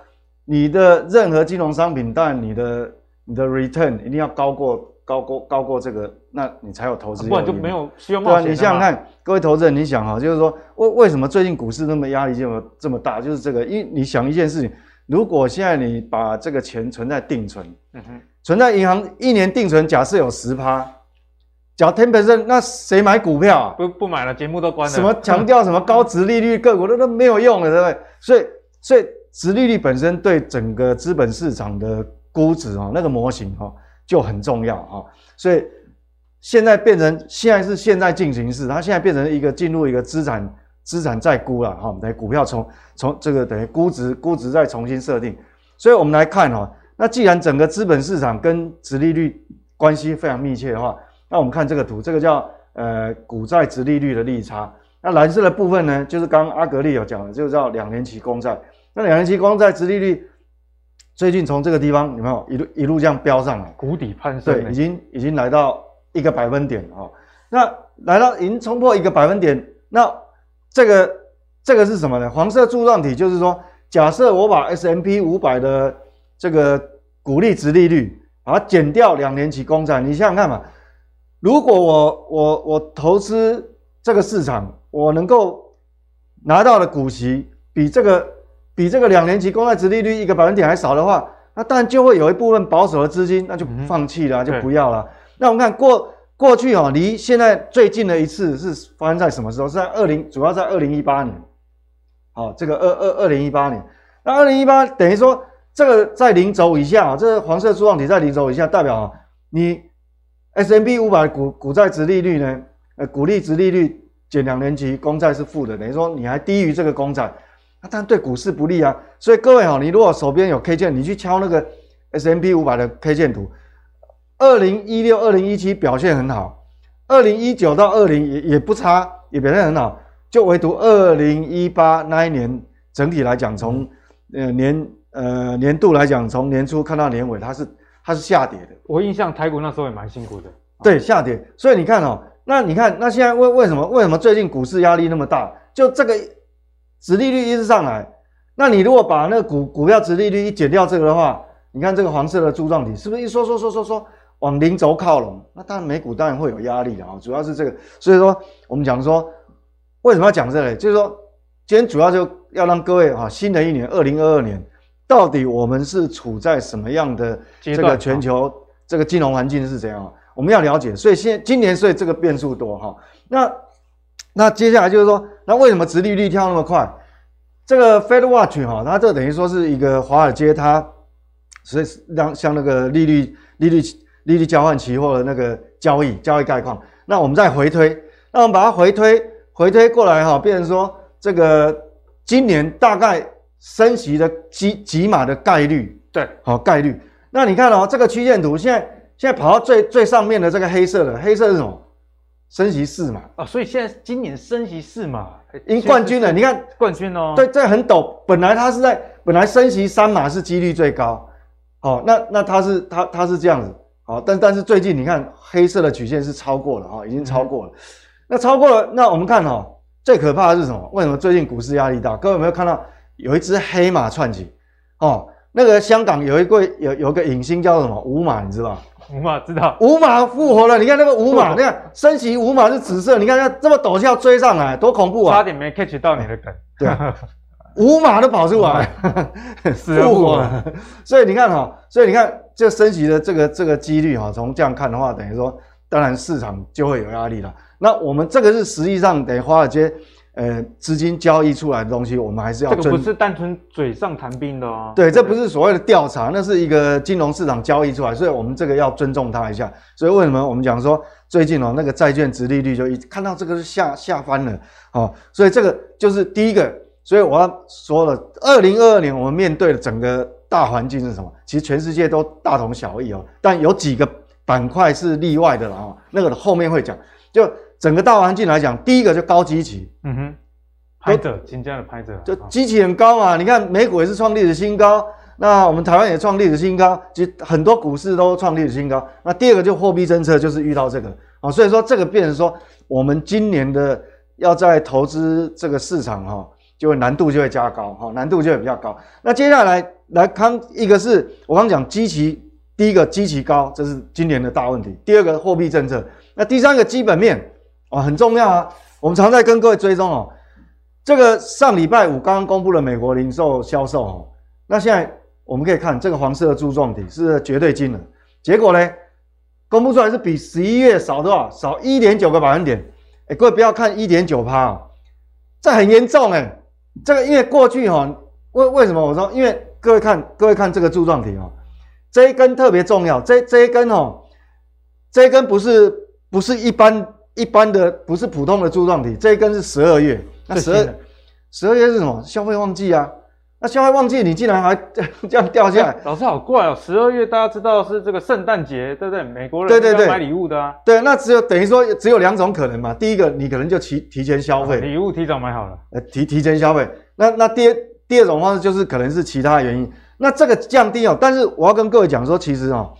你的任何金融商品，但你的你的 return 一定要高过高过高过这个，那你才有投资。不然就没有需要冒险。对啊，你想想看，各位投资人，你想哈，就是说为为什么最近股市那么压力这么这么大？就是这个，因为你想一件事情。如果现在你把这个钱存在定存，嗯哼，存在银行一年定存，假设有十趴，缴 ten percent，那谁买股票啊？不不买了，节目都关了。什么强调什么高值利率个股都都没有用了，对不对？所以所以值利率本身对整个资本市场的估值啊，那个模型哈就很重要啊。所以现在变成现在是现在进行式，它现在变成一个进入一个资产。资产再估了哈，等股票从从这个等于估值估值再重新设定，所以我们来看哈，那既然整个资本市场跟殖利率关系非常密切的话，那我们看这个图，这个叫呃股债殖利率的利差。那蓝色的部分呢，就是刚刚阿格力有讲的，就叫两年期公债。那两年期公债殖利率最近从这个地方有没有一路一路这样飙上来，谷底攀升，对，已经已经来到一个百分点哦。那来到已经冲破一个百分点，那这个这个是什么呢？黄色柱状体就是说，假设我把 S M P 五百的这个股利值利率，把它减掉两年期公债，你想想看嘛，如果我我我投资这个市场，我能够拿到的股息比这个比这个两年期公债殖利率一个百分点还少的话，那当然就会有一部分保守的资金那就放弃了，嗯、就不要了。那我们看过。过去哦，离现在最近的一次是发生在什么时候？是在二零，主要在二零一八年。好，这个二二二零一八年。那二零一八等于说，这个在零轴以下啊，这个黄色柱状体在零轴以下，代表啊，你 S&P 五百股股债殖利率呢，呃，股利殖利率减两年期公债是负的，等于说你还低于这个公债，那当然对股市不利啊。所以各位哈，你如果手边有 K 线，你去敲那个 S M P 五百的 K 线图，二零一六、二零一七表现很好，二零一九到二零也也不差，也表现很好，就唯独二零一八那一年整体来讲，从呃年呃年度来讲，从年初看到年尾，它是它是下跌的。我印象台股那时候也蛮辛苦的，对，下跌。所以你看哦，那你看那现在为为什么为什么最近股市压力那么大？就这个殖利率一直上来，那你如果把那个股股票殖利率一减掉这个的话，你看这个黄色的柱状体是不是一缩缩缩缩缩往零轴靠拢？那当然美股当然会有压力的啊，主要是这个。所以说我们讲说为什么要讲这里，就是说今天主要就要让各位哈，新的一年二零二二年。到底我们是处在什么样的这个全球这个金融环境是怎样？我们要了解。所以现今年所以这个变数多哈。那那接下来就是说，那为什么殖利率跳那么快？这个 Fed Watch 哈，它这等于说是一个华尔街，它所以让像那个利率利率利率交换期货的那个交易交易概况。那我们再回推，那我们把它回推回推过来哈，变成说这个今年大概。升息的几几码的概率，对，好概率。那你看哦，这个曲线图现在现在跑到最最上面的这个黑色的，黑色是什么？升息四嘛啊，所以现在今年升息四嘛，赢冠军了。你看冠军哦，对，这很陡。本来它是在本来升息三码是几率最高，好，那那它是它它是这样子，好，但但是最近你看黑色的曲线是超过了啊，已经超过了。那超过了，那我们看哈，最可怕的是什么？为什么最近股市压力大？各位有没有看到？有一只黑马窜起，哦，那个香港有一个有有个影星叫什么五马，你知道？五马知道？五马复活了，你看那个五马，你看升息五马是紫色，你看它这么陡就要追上来，多恐怖啊！差点没 catch 到你的梗，对啊，五马都跑出来，复活了。所以你看哈，所以你看这升息的这个这个几率哈，从这样看的话，等于说，当然市场就会有压力了。那我们这个是实际上等于华尔街。呃，资金交易出来的东西，我们还是要。这个不是单纯嘴上谈兵的哦。对，这不是所谓的调查，那是一个金融市场交易出来，所以我们这个要尊重它一下。所以为什么我们讲说最近哦，那个债券殖利率就一看到这个是下下翻了，哦，所以这个就是第一个。所以我要说了，二零二二年我们面对的整个大环境是什么？其实全世界都大同小异哦，但有几个板块是例外的了哦，那个后面会讲就。整个大环境来讲，第一个就高基期，嗯哼，拍着，金价的拍着，就基期很高嘛。你看美股也是创历史新高，那我们台湾也创历史新高，其实很多股市都创历史新高。那第二个就货币政策就是遇到这个啊，所以说这个变成说我们今年的要在投资这个市场哈，就会难度就会加高哈，难度就会比较高。那接下来来看一个是我刚讲基期，第一个基期高，这是今年的大问题。第二个货币政策，那第三个基本面。啊，很重要啊！我们常在跟各位追踪哦。这个上礼拜五刚刚公布了美国零售销售哦，那现在我们可以看这个黄色的柱状体是绝对金额，结果呢，公布出来是比十一月少多少？少一点九个百分点。哎，各位不要看一点九趴，这很严重哎。这个因为过去哈，为为什么我说？因为各位看，各位看这个柱状体哦，这一根特别重要。这这一根哦，这一根不是不是一般。一般的不是普通的柱状体，这一根是十二月。那十二十二月是什么？消费旺季啊。那消费旺季你竟然还 这样掉下来？欸、老师好怪哦。十二月大家知道是这个圣诞节，对不对？美国人要买礼物的啊。对，对，对，对，那只有等于说只有两种可能嘛。第一个，你可能就提提前消费，礼物提早买好了。呃，提提前消费。那那第二第二种方式就是可能是其他原因。那这个降低哦，但是我要跟各位讲说，其实哦，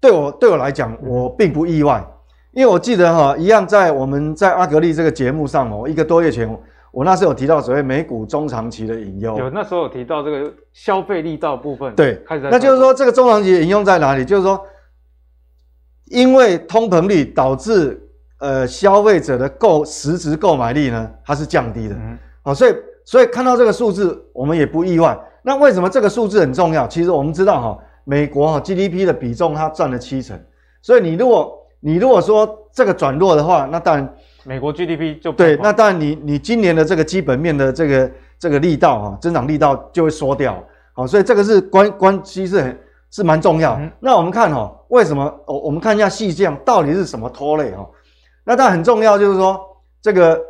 对我对我来讲，我并不意外。因为我记得哈，一样在我们在阿格力这个节目上哦，一个多月前，我那时候有提到所谓美股中长期的隐忧。有，那时候有提到这个消费力道部分。对，开始。那就是说，这个中长期的隐忧在哪里？就是说，因为通膨率导致呃消费者的购实质购买力呢，它是降低的。嗯。好，所以所以看到这个数字，我们也不意外。那为什么这个数字很重要？其实我们知道哈，美国哈 GDP 的比重它占了七成，所以你如果你如果说这个转弱的话，那当然美国 GDP 就对，那当然你你今年的这个基本面的这个这个力道啊，增长力道就会缩掉。好，所以这个是关关系是很是蛮重要。嗯、那我们看哈，为什么？我我们看一下细项到底是什么拖累哈？那当然很重要，就是说这个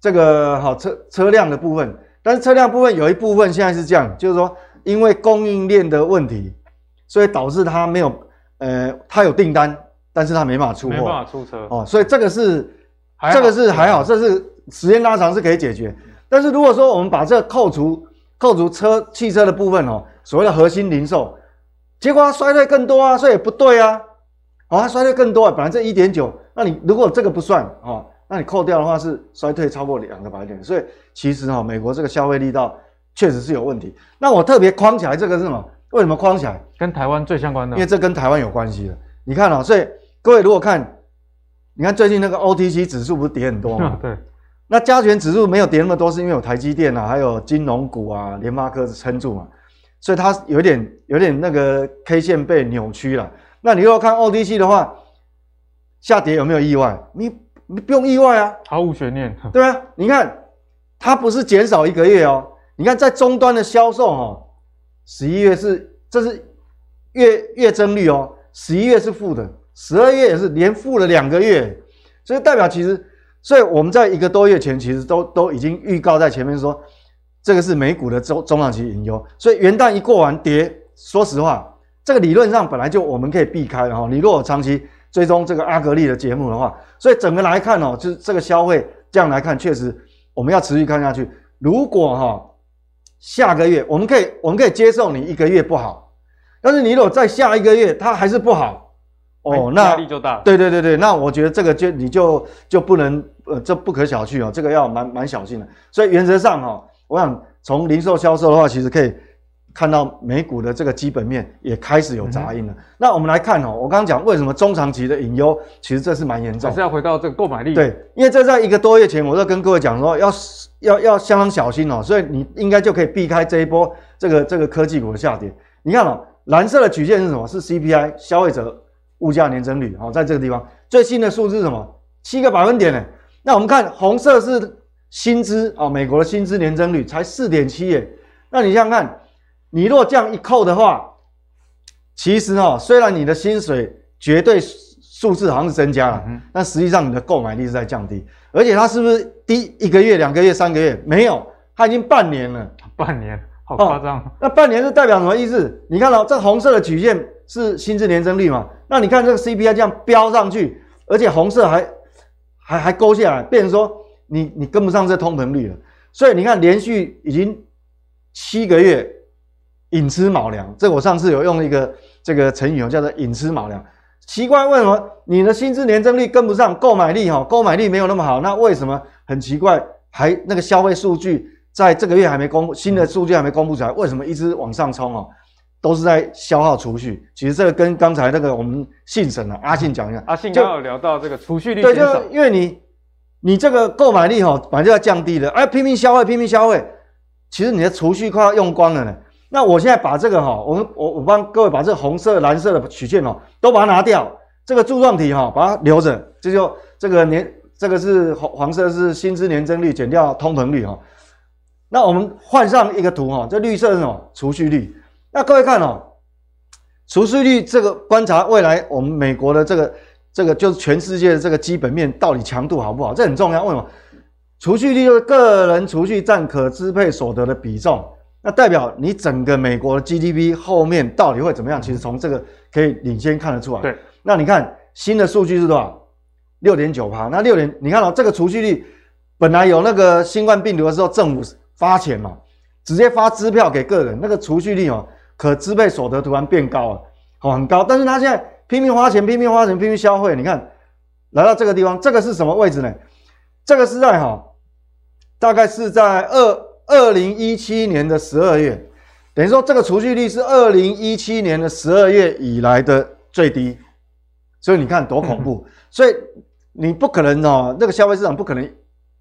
这个好车车辆的部分，但是车辆部分有一部分现在是这样，就是说因为供应链的问题，所以导致它没有呃，它有订单，但是他没办法出货，没办法出车哦，所以这个是这个是还好，这是时间拉长是可以解决。但是如果说我们把这个扣除扣除车汽车的部分哦，所谓的核心零售，结果它衰退更多啊，所以也不对啊，哦，它衰退更多啊，本来这一点九，那你如果这个不算哦，那你扣掉的话是衰退超过两个百分点，所以其实哈，美国这个消费力道确实是有问题。那我特别框起来这个是什么？为什么框起来？跟台湾最相关的，因为这跟台湾有关系的。你看啊，所以各位如果看，你看最近那个 OTC 指数不是跌很多吗？对。那加权指数没有跌那么多，是因为有台积电啊，还有金融股啊，联发科撑住嘛，所以它有点有点那个 K 线被扭曲了。那你如果看 OTC 的话，下跌有没有意外？你你不用意外啊，毫无悬念，对啊，你看它不是减少一个月哦，你看在终端的销售哦，十一月是这是月月增率哦，十一月是负的，十二月也是连负了两个月，所以代表其实。所以我们在一个多月前，其实都都已经预告在前面说，这个是美股的中中长期隐忧。所以元旦一过完跌，说实话，这个理论上本来就我们可以避开的哈。你如果长期追踪这个阿格力的节目的话，所以整个来看哦，就是这个消费这样来看，确实我们要持续看下去。如果哈下个月我们可以我们可以接受你一个月不好，但是你如果再下一个月它还是不好。哦，那压力就大。对对对对，那我觉得这个就你就就不能呃，这不可小觑哦，这个要蛮蛮小心的。所以原则上哈、哦，我想从零售销售的话，其实可以看到美股的这个基本面也开始有杂音了。嗯、那我们来看哦，我刚刚讲为什么中长期的隐忧，其实这是蛮严重。还是要回到这个购买力。对，因为这在一个多月前，我就跟各位讲说，要要要相当小心哦，所以你应该就可以避开这一波这个这个科技股的下跌。你看哦，蓝色的曲线是什么？是 CPI 消费者。物价年增率，好，在这个地方最新的数字是什么？七个百分点呢？那我们看红色是薪资啊，美国的薪资年增率才四点七耶。那你想想看，你若这样一扣的话，其实哦，虽然你的薪水绝对数字好像是增加了，但实际上你的购买力是在降低。而且它是不是低一个月、两个月、三个月？没有，它已经半年了。半年，好夸张。那半年是代表什么意思？你看到这红色的曲线是薪资年增率嘛？那你看这个 CPI 这样飙上去，而且红色还还还勾下来，变成说你你跟不上这通膨率了。所以你看连续已经七个月寅吃卯粮，这我上次有用一个这个成语叫做寅吃卯粮。奇怪，为什么你的薪资年增率跟不上购买力？哈，购买力没有那么好，那为什么很奇怪？还那个消费数据在这个月还没公，新的数据还没公布出来，为什么一直往上冲哦？都是在消耗储蓄，其实这个跟刚才那个我们信神的阿信讲一下。阿信刚刚有聊到这个储蓄率对，就因为你你这个购买力哈本来就要降低了，哎，拼命消费，拼命消费，其实你的储蓄快要用光了呢。那我现在把这个哈，我们我我帮各位把这个红色、蓝色的曲线哦，都把它拿掉，这个柱状体哈把它留着，这就这个年这个是黄黄色是薪资年增率减掉通膨率哈。那我们换上一个图哈，这绿色是什么？储蓄率。那各位看哦，储蓄率这个观察未来我们美国的这个这个就是全世界的这个基本面到底强度好不好？这很重要。为什么？储蓄率就是个人储蓄占可支配所得的比重，那代表你整个美国的 GDP 后面到底会怎么样？其实从这个可以领先看得出来。对。那你看新的数据是多少？六点九趴。那六点，你看哦，这个储蓄率本来有那个新冠病毒的时候，政府发钱嘛，直接发支票给个人，那个储蓄率哦。可支配所得突然变高了，哦，很高，但是他现在拼命花钱，拼命花钱，拼命消费。你看，来到这个地方，这个是什么位置呢？这个是在哈，大概是在二二零一七年的十二月，等于说这个储蓄率是二零一七年的十二月以来的最低，所以你看多恐怖。所以你不可能哦，那个消费市场不可能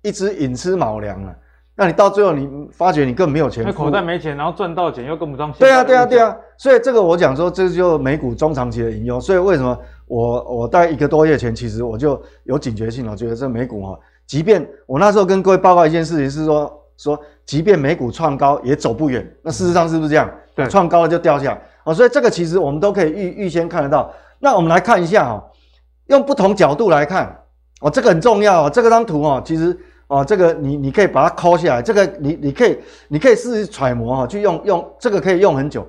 一直寅吃卯粮了。那你到最后，你发觉你根本没有钱，口袋没钱，然后赚到钱又跟不上。对啊，对啊，对啊。所以这个我讲说，这就美股中长期的隐忧。所以为什么我我在一个多月前，其实我就有警觉性了，我觉得这美股哈，即便我那时候跟各位报告一件事情是说说，即便美股创高也走不远。那事实上是不是这样？对，创高了就掉下来。哦，所以这个其实我们都可以预预先看得到。那我们来看一下哈，用不同角度来看，哦，这个很重要哦。这个张图哦，其实哦，这个你你可以把它抠下来，这个你你可以你可以试试揣摩哈，去用用这个可以用很久。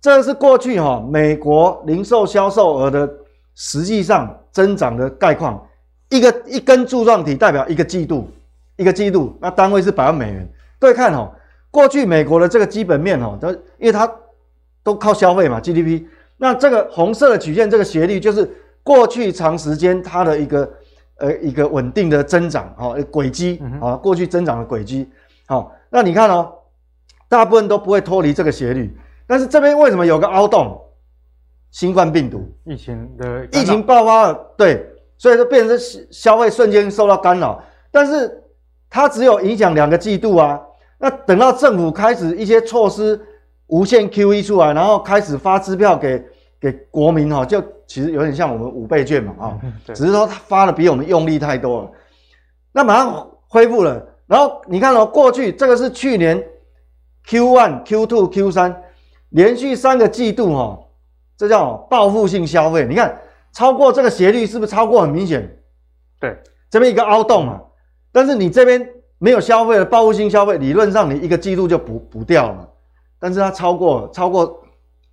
这个是过去哈美国零售销售额的实际上增长的概况，一个一根柱状体代表一个季度，一个季度，那单位是百万美元。各位看哦，过去美国的这个基本面哦，它因为它都靠消费嘛，GDP。那这个红色的曲线，这个斜率就是过去长时间它的一个呃一个稳定的增长哈轨迹啊，过去增长的轨迹。好，那你看哦，大部分都不会脱离这个斜率。但是这边为什么有个凹洞？新冠病毒疫情的疫情爆发了，对，所以说变成消费瞬间受到干扰。但是它只有影响两个季度啊。那等到政府开始一些措施无限 QE 出来，然后开始发支票给给国民哈，就其实有点像我们五倍券嘛啊，只是说他发的比我们用力太多了。那马上恢复了。然后你看哦，过去这个是去年 Q1、Q2、Q3。连续三个季度，哈，这叫报复性消费。你看，超过这个斜率是不是超过很明显？对，这边一个凹洞嘛。但是你这边没有消费的报复性消费，理论上你一个季度就补补掉了。但是它超过超过，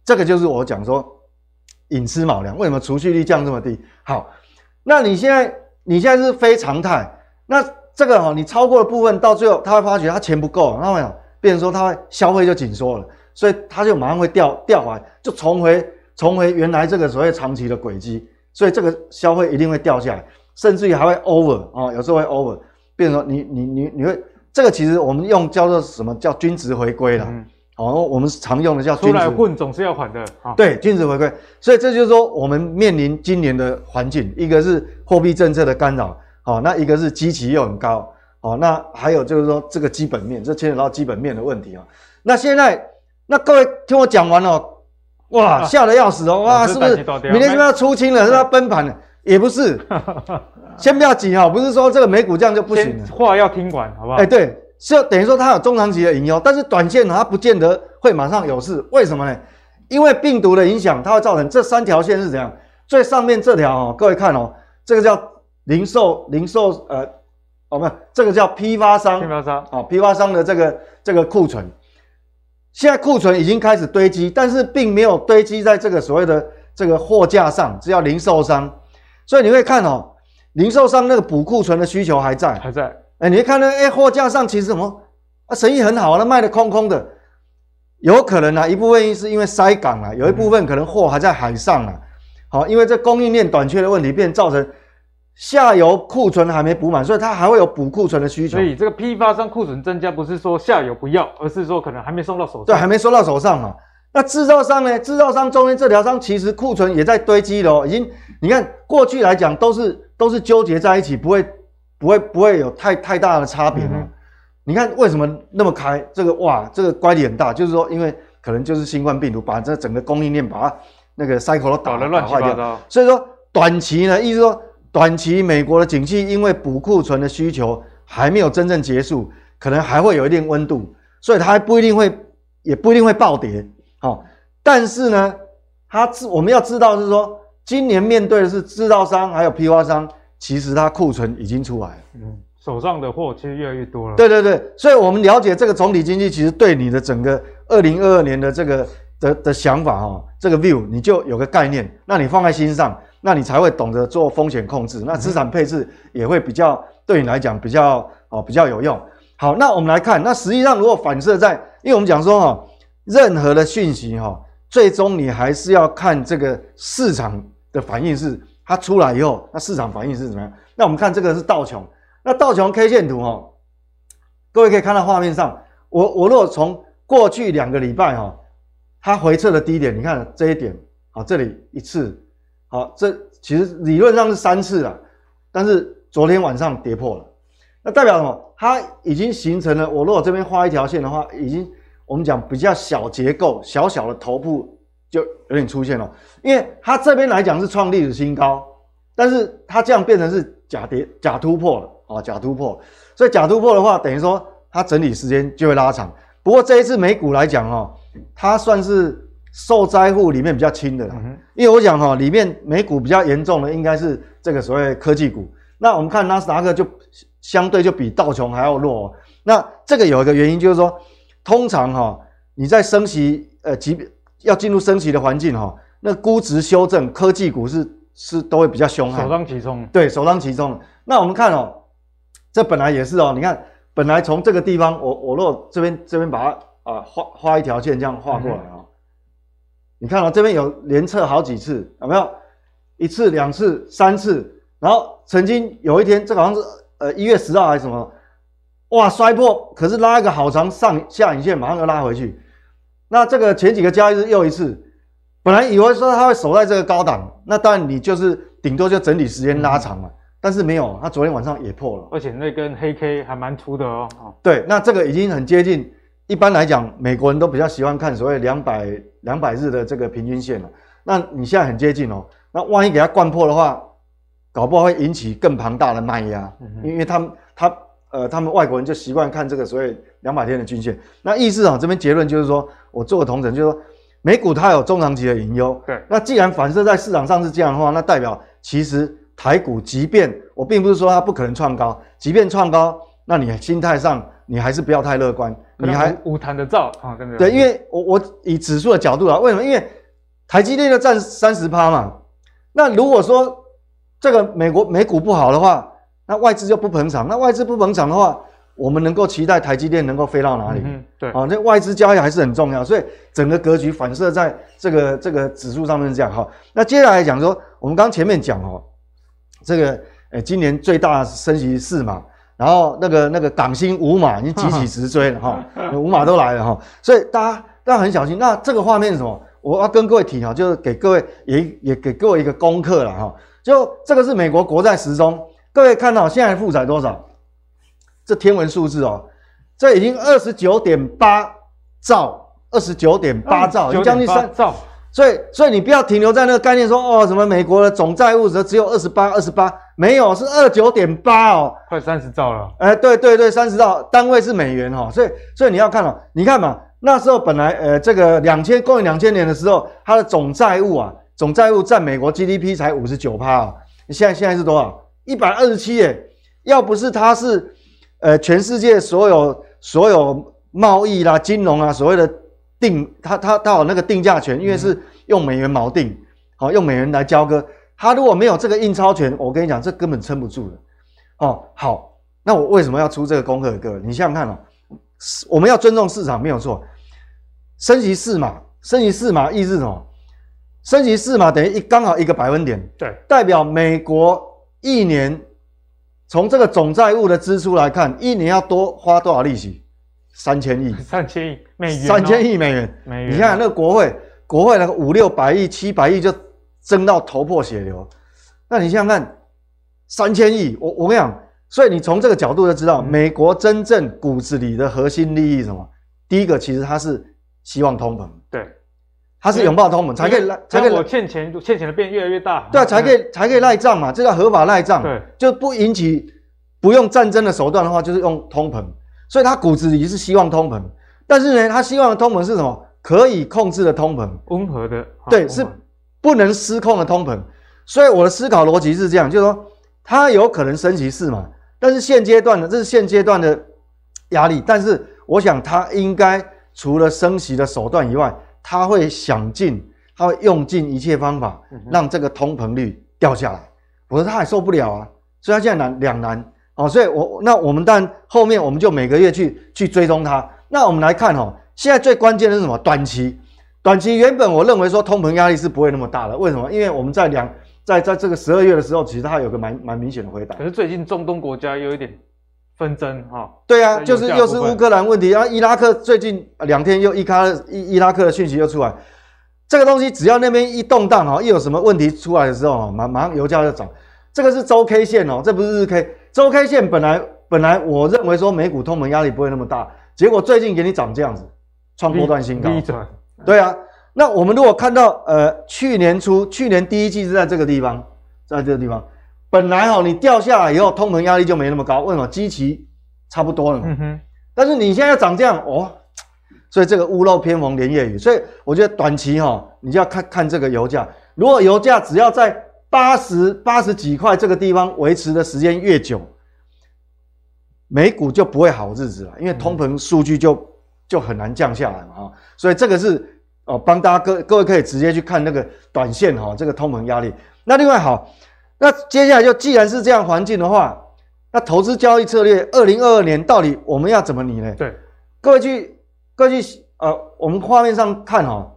这个就是我讲说隐私卯粮。为什么储蓄率降这么低？好，那你现在你现在是非常态，那这个哈，你超过的部分到最后他会发觉他钱不够，那么变成说他会消费就紧缩了。所以它就马上会掉掉回来，就重回重回原来这个所谓长期的轨迹，所以这个消费一定会掉下来，甚至于还会 over 啊、哦，有时候会 over，变成说你你你你会这个其实我们用叫做什么叫均值回归了，嗯、哦，我们常用的叫君子。出来混总是要还的啊。对，君子回归，所以这就是说我们面临今年的环境，一个是货币政策的干扰，哦，那一个是基期又很高，哦，那还有就是说这个基本面，这牵扯到基本面的问题啊，那现在。那各位听我讲完了，哇，吓得要死哦，哇，是不是明天就要出清了，是要崩盘了？也不是，先不要急哈，不是说这个美股这样就不行了，话要听完，好不好？哎，对，是等于说它有中长期的隐忧，但是短线它不见得会马上有事，为什么呢？因为病毒的影响，它会造成这三条线是怎样？最上面这条哦，各位看哦，这个叫零售零售呃，哦不，这个叫批发商，批发商啊，批发商的这个这个库存。现在库存已经开始堆积，但是并没有堆积在这个所谓的这个货架上，只要零售商。所以你会看哦，零售商那个补库存的需求还在，还在。哎，你看那哎货架上其实什么啊，生意很好啊，那卖的空空的，有可能啊，一部分是因为塞港啊，有一部分可能货还在海上啊。好，因为这供应链短缺的问题，变造成。下游库存还没补满，所以它还会有补库存的需求。所以这个批发商库存增加，不是说下游不要，而是说可能还没送到手上。对，还没收到手上嘛。那制造商呢？制造商中间这条商其实库存也在堆积了哦，已经你看过去来讲都是都是纠结在一起，不会不会不会有太太大的差别嘛。嗯、你看为什么那么开？这个哇，这个乖离很大，就是说因为可能就是新冠病毒把这整个供应链把它那个 cycle 都打得乱七八糟。所以说短期呢，意思说。短期美国的景气因为补库存的需求还没有真正结束，可能还会有一定温度，所以它还不一定会，也不一定会暴跌。好，但是呢，它我们要知道是说，今年面对的是制造商还有批发商，其实它库存已经出来了，嗯，手上的货其实越来越多了。对对对，所以我们了解这个总体经济，其实对你的整个二零二二年的这个的的想法哈，这个 view 你就有个概念，那你放在心上。那你才会懂得做风险控制，那资产配置也会比较对你来讲比较哦比较有用。好，那我们来看，那实际上如果反射在，因为我们讲说哈，任何的讯息哈，最终你还是要看这个市场的反应是它出来以后，那市场反应是怎么样？那我们看这个是道琼，那道琼 K 线图哈，各位可以看到画面上，我我如果从过去两个礼拜哈，它回撤的低点，你看这一点，好，这里一次。好，这其实理论上是三次了，但是昨天晚上跌破了，那代表什么？它已经形成了。我如果这边画一条线的话，已经我们讲比较小结构、小小的头部就有点出现了。因为它这边来讲是创历史新高，但是它这样变成是假跌、假突破了啊，假突破。所以假突破的话，等于说它整理时间就会拉长。不过这一次美股来讲哈，它算是受灾户里面比较轻的啦，因为我讲哈，里面美股比较严重的应该是这个所谓科技股。那我们看纳斯达克就相对就比道琼还要弱。那这个有一个原因就是说，通常哈你在升息呃，即便要进入升息的环境哈，那估值修正科技股是是都会比较凶悍，首当其冲。对，首当其冲。那我们看哦，这本来也是哦，你看本来从这个地方，我我如果这边这边把它啊画画一条线这样画过来啊、哦，你看哦，这边有连测好几次，有没有？一次、两次、三次，然后曾经有一天，这个好像是呃一月十号还是什么，哇摔破，可是拉一个好长上下影线，马上又拉回去。那这个前几个交易日又一次，本来以为说它会守在这个高档，那当然你就是顶多就整理时间拉长嘛。嗯但是没有，它昨天晚上也破了，而且那根黑 K 还蛮粗的哦。对，那这个已经很接近。一般来讲，美国人都比较喜欢看所谓两百两百日的这个平均线了。那你现在很接近哦，那万一给它灌破的话，搞不好会引起更庞大的卖压，因为他们他呃他们外国人就习惯看这个所谓两百天的均线。那意思啊，这边结论就是说，我做个同整，就是说美股它有中长期的隐忧。对，那既然反射在市场上是这样的话，那代表其实。台股即便我并不是说它不可能创高，即便创高，那你心态上你还是不要太乐观，你还无谈的造啊，对不对？对，因为我我以指数的角度啊，为什么？因为台积电就占三十趴嘛，那如果说这个美国美股不好的话，那外资就不捧场，那外资不捧场的话，我们能够期待台积电能够飞到哪里？嗯，对，啊，这外资交易还是很重要，所以整个格局反射在这个这个指数上面是这样哈。那接下来讲说，我们刚前面讲哦。这个诶、欸，今年最大升息四码，然后那个那个港星五码已经急起直追了哈，五码都来了哈，所以大家大家很小心。那这个画面是什么？我要跟各位提哈，就是给各位也也给各位一个功课了哈。就这个是美国国债时钟，各位看到现在负债多少？这天文数字哦，这已经二十九点八兆，二十九点八兆，将近三兆。所以，所以你不要停留在那个概念说，哦，什么美国的总债务只有二十八，二十八，没有，是二九点八哦，快三十兆了。哎，对对对，三十兆，单位是美元哈、哦。所以，所以你要看哦，你看嘛，那时候本来呃，这个两千，公元两千年的时候，它的总债务啊，总债务占美国 GDP 才五十九趴哦。你现在现在是多少？一百二十七耶。要不是它是呃，全世界所有所有贸易啦、金融啊，所谓的。定它它它有那个定价权，因为是用美元锚定，好、嗯、用美元来交割。它如果没有这个印钞权，我跟你讲，这根本撑不住的。哦，好，那我为什么要出这个功课？各位，你想想看哦，我们要尊重市场没有错。升息四码，升息四码意思是什么？升息四码等于一刚好一个百分点，对，代表美国一年从这个总债务的支出来看，一年要多花多少利息？三千亿，三千亿美元，三千亿美元，美元。你看那个国会，国会那个五六百亿、七百亿就争到头破血流。那你想想看，三千亿，我我跟你讲，所以你从这个角度就知道，美国真正骨子里的核心利益是什么？第一个，其实它是希望通膨，对，它是拥抱通膨，才可以赖，才可以我欠钱，欠钱的变越来越大，对啊，才可以才可以赖账嘛，这叫合法赖账，对，就不引起不用战争的手段的话，就是用通膨。所以他骨子里是希望通膨，但是呢，他希望的通膨是什么？可以控制的通膨，温和的，对，是不能失控的通膨。所以我的思考逻辑是这样，就是说，他有可能升息四嘛，但是现阶段的，这是现阶段的压力。但是我想，他应该除了升息的手段以外，他会想尽，他会用尽一切方法，让这个通膨率掉下来。否则他也受不了啊！所以他现在难两难。哦，所以我那我们但后面我们就每个月去去追踪它。那我们来看哦，现在最关键的是什么？短期，短期原本我认为说通膨压力是不会那么大的，为什么？因为我们在两在在这个十二月的时候，其实它有个蛮蛮明显的回答。可是最近中东国家有一点纷争哈。对啊，就是又是乌克兰问题啊，伊拉克最近两天又伊卡伊伊拉克的讯息又出来，这个东西只要那边一动荡哈，一有什么问题出来的时候，马马上油价就涨。这个是周 K 线哦，这不是日 K。周 K 线本来本来我认为说美股通膨压力不会那么大，结果最近给你涨这样子，创波段新高。对啊，那我们如果看到呃去年初去年第一季是在这个地方，在这个地方，本来哈你掉下来以后通膨压力就没那么高，为什么？基期差不多了嘛。但是你现在要涨这样哦，所以这个屋漏偏逢连夜雨，所以我觉得短期哈、哦，你就要看看这个油价。如果油价只要在八十八十几块这个地方维持的时间越久，美股就不会好日子了，因为通膨数据就就很难降下来嘛啊。所以这个是哦，帮大家各各位可以直接去看那个短线哈，这个通膨压力。那另外好，那接下来就既然是这样环境的话，那投资交易策略二零二二年到底我们要怎么拟呢？对，各位去各位去呃，我们画面上看哦，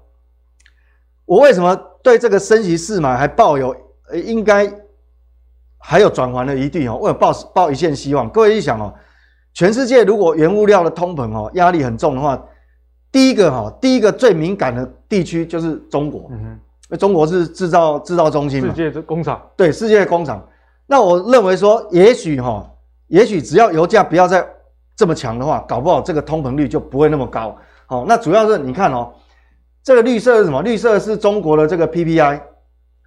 我为什么对这个升息四码还抱有？呃，应该还有转圜的余地哦，我有抱抱一线希望。各位一想哦，全世界如果原物料的通膨哦压力很重的话，第一个哈，第一个最敏感的地区就是中国，嗯哼，中国是制造制造中心嘛，世界的工厂，对，世界的工厂。那我认为说，也许哈，也许只要油价不要再这么强的话，搞不好这个通膨率就不会那么高。好，那主要是你看哦，这个绿色是什么？绿色是中国的这个 PPI，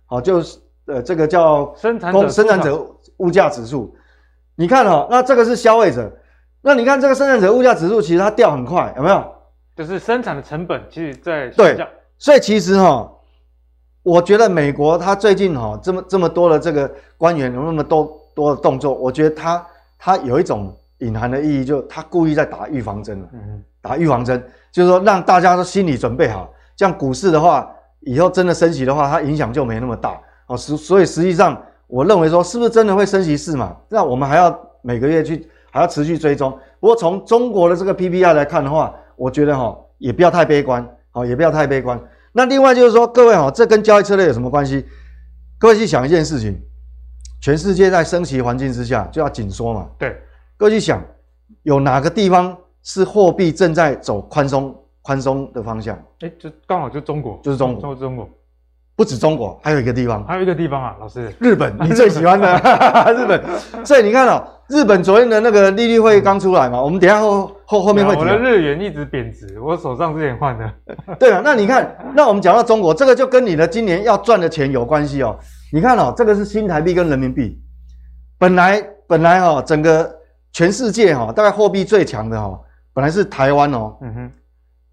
好，就是。呃，这个叫生产者生产者物价指数，你看哈、哦，那这个是消费者，那你看这个生产者物价指数，其实它掉很快，有没有？就是生产的成本其实在对，所以其实哈、哦，我觉得美国它最近哈、哦、这么这么多的这个官员有那么多多的动作，我觉得它它有一种隐含的意义，就它故意在打预防针了，嗯，打预防针，就是说让大家都心理准备好，这样股市的话，以后真的升息的话，它影响就没那么大。哦，实所以实际上，我认为说，是不是真的会升息是嘛？那我们还要每个月去，还要持续追踪。不过从中国的这个 PPI 来看的话，我觉得哈，也不要太悲观，好，也不要太悲观。那另外就是说，各位哈，这跟交易策略有什么关系？各位去想一件事情，全世界在升息环境之下就要紧缩嘛。对，各位去想，有哪个地方是货币正在走宽松宽松的方向？哎，就刚好就中国，就是中国，就是中国。不止中国，还有一个地方，还有一个地方啊，老师，日本，你最喜欢的 日本。所以你看哦，日本昨天的那个利率会刚出来嘛，我们等一下后后后面会提。我的日元一直贬值，我手上之前换的。对啊，那你看，那我们讲到中国，这个就跟你的今年要赚的钱有关系哦。你看哦，这个是新台币跟人民币，本来本来哈，整个全世界哈，大概货币最强的哈，本来是台湾哦。嗯哼。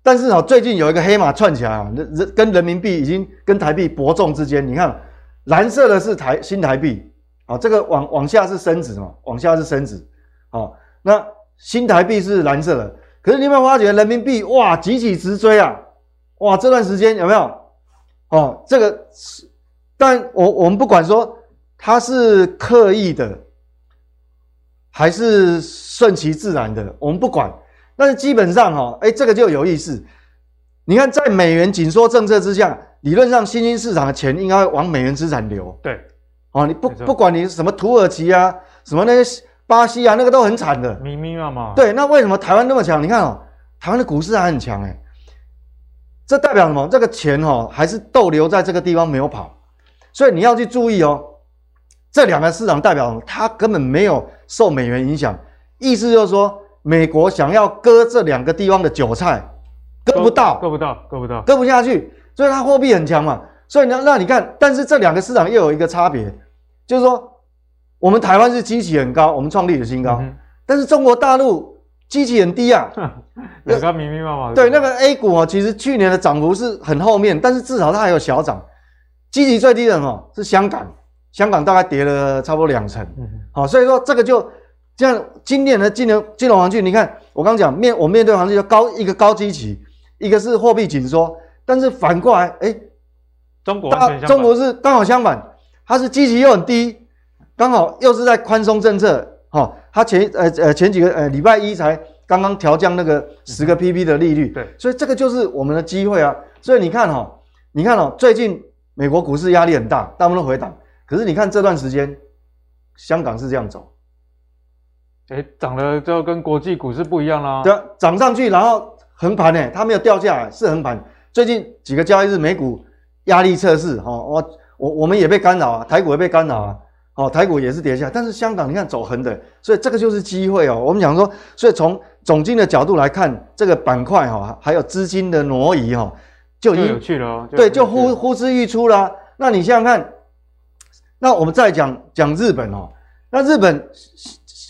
但是啊，最近有一个黑马窜起来啊，人人跟人民币已经跟台币伯仲之间。你看，蓝色的是台新台币，啊，这个往往下是升值嘛，往下是升值，好，那新台币是蓝色的。可是你有没有发觉人民币哇，急起直追啊，哇，这段时间有没有？哦，这个是，但我我们不管说它是刻意的，还是顺其自然的，我们不管。但是基本上哈，哎，这个就有意思。你看，在美元紧缩政策之下，理论上新兴市场的钱应该会往美元资产流。对，哦，你不不管你什么土耳其啊，什么那些巴西啊，那个都很惨的，明明啊嘛。对，那为什么台湾那么强？你看哦，台湾的股市还很强哎，这代表什么？这个钱哦，还是逗留在这个地方没有跑。所以你要去注意哦，这两个市场代表？它根本没有受美元影响，意思就是说。美国想要割这两个地方的韭菜，割不到，割不到，割不到，割不下去，所以它货币很强嘛。所以呢，那你看，但是这两个市场又有一个差别，就是说，我们台湾是基期很高，我们创历史新高，嗯、但是中国大陆基期很低啊。两个明明白白。对，那个 A 股啊，其实去年的涨幅是很后面，但是至少它还有小涨。基期最低的哦是香港，香港大概跌了差不多两成。好、嗯，所以说这个就。这样今年的金融金融环境，你看我刚讲面我面对环境就高一个高基期，一个是货币紧缩，但是反过来，哎，中国中国是刚好相反，它是基期又很低，刚好又是在宽松政策，哈、哦，它前呃呃前几个呃礼拜一才刚刚调降那个十个 PP 的利率，对，所以这个就是我们的机会啊，所以你看哈、哦，你看哦，最近美国股市压力很大，大部分都回档，可是你看这段时间，香港是这样走。哎，涨了就跟国际股市不一样啦。对，涨上去然后横盘呢，它没有掉下来，是横盘。最近几个交易日美股压力测试，哈，我我我们也被干扰啊，台股也被干扰啊，哦，台股也是跌下，但是香港你看走横的，所以这个就是机会哦。我们讲说，所以从总经的角度来看，这个板块哈，还有资金的挪移哈，就已经有趣了哦。对，就呼呼之欲出了。那你想想看，那我们再讲讲日本哦，那日本。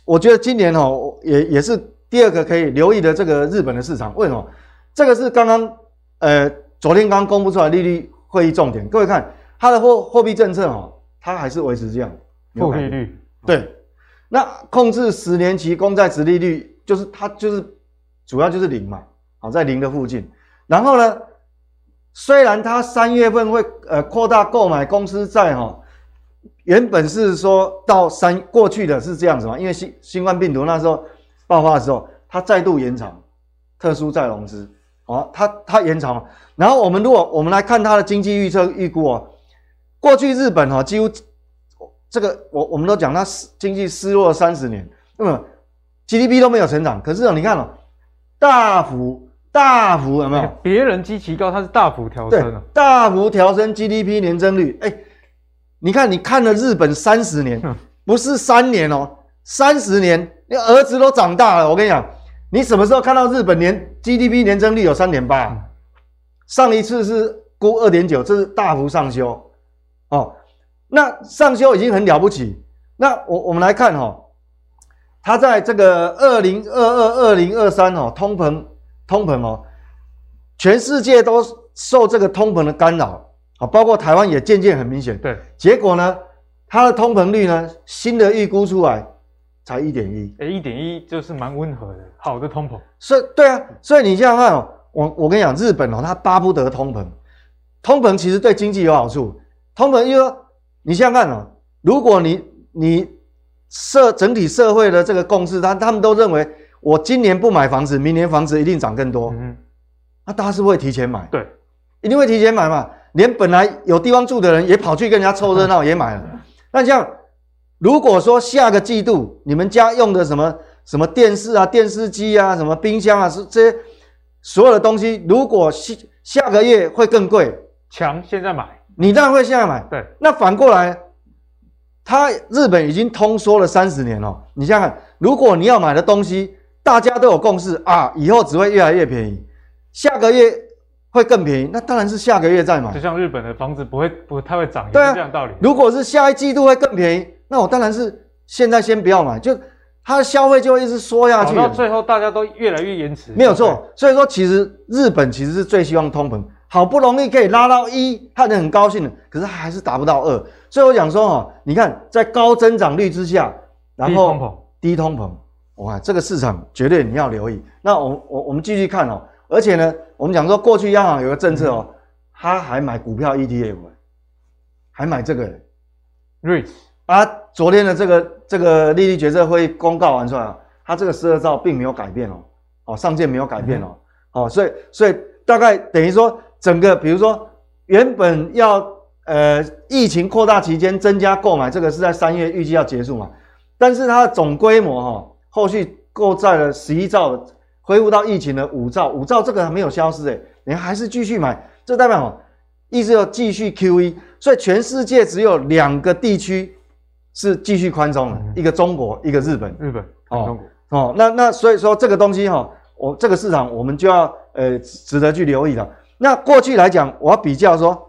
我觉得今年哦，也也是第二个可以留意的这个日本的市场，为什么？这个是刚刚呃昨天刚公布出来利率会议重点，各位看它的货货币政策哦，它还是维持这样负利率。对，那控制十年期公债值利率，就是它就是主要就是零嘛，好在零的附近。然后呢，虽然它三月份会呃扩大购买公司债哈，原本是说到三过去的是这样子嘛，因为新新冠病毒那时候爆发的时候，它再度延长特殊再融资，哦，它它延长。然后我们如果我们来看它的经济预测预估哦，过去日本哈几乎这个我我们都讲它经济失落了三十年，那么 GDP 都没有成长，可是哦你看哦，大幅。大幅有没有？别人基期高，它是大幅调升了。大幅调升 GDP 年增率。哎、欸，你看，你看了日本三十年，不是三年哦，三十年，你儿子都长大了。我跟你讲，你什么时候看到日本年 GDP 年增率有三点八？上一次是估二点九，这是大幅上修哦。那上修已经很了不起。那我我们来看哈、哦，它在这个二零二二、二零二三哦，通膨。通膨哦，全世界都受这个通膨的干扰啊，包括台湾也渐渐很明显。对，结果呢，它的通膨率呢，新的预估出来才一点一，哎，一点一就是蛮温和的，好的通膨。所以，对啊，所以你想想看哦，我我跟你讲，日本哦，它巴不得通膨，通膨其实对经济有好处。通膨，因为你想想看哦，如果你你社整体社会的这个共识，他他们都认为。我今年不买房子，明年房子一定涨更多。嗯，那大家是不是会提前买？对，一定会提前买嘛。连本来有地方住的人也跑去跟人家凑热闹，也买了。那像如果说下个季度你们家用的什么什么电视啊、电视机啊、什么冰箱啊，是这些所有的东西，如果下下个月会更贵，强现在买，你当然会现在买。对，那反过来，他日本已经通缩了三十年了。你想想看，如果你要买的东西，大家都有共识啊，以后只会越来越便宜，下个月会更便宜，那当然是下个月再买。就像日本的房子不会不太会涨，对啊，这样道理。如果是下一季度会更便宜，那我当然是现在先不要买，就它的消费就会一直缩下去，到最后大家都越来越延迟。没有错，所以说其实日本其实是最希望通膨，好不容易可以拉到一，他很高兴的，可是还是达不到二。所以我讲说哦，你看在高增长率之下，然后低通膨。哇，这个市场绝对你要留意。那我我我们继续看哦，而且呢，我们讲说过去央行有个政策哦，他还买股票 ETF，还买这个 REITs 啊。昨天的这个这个利率决策会议公告完出来啊，它这个十二兆并没有改变哦，哦上限没有改变哦，哦所以所以大概等于说整个比如说原本要呃疫情扩大期间增加购买，这个是在三月预计要结束嘛，但是它的总规模哈、哦。后续购债了十一兆，恢复到疫情的五兆，五兆这个还没有消失诶，你还是继续买，这代表什么？意思要继续 QE，所以全世界只有两个地区是继续宽松的，嗯、一个中国，一个日本。日本哦，哦，那那所以说这个东西哈、哦，我这个市场我们就要呃值得去留意了。那过去来讲，我要比较说，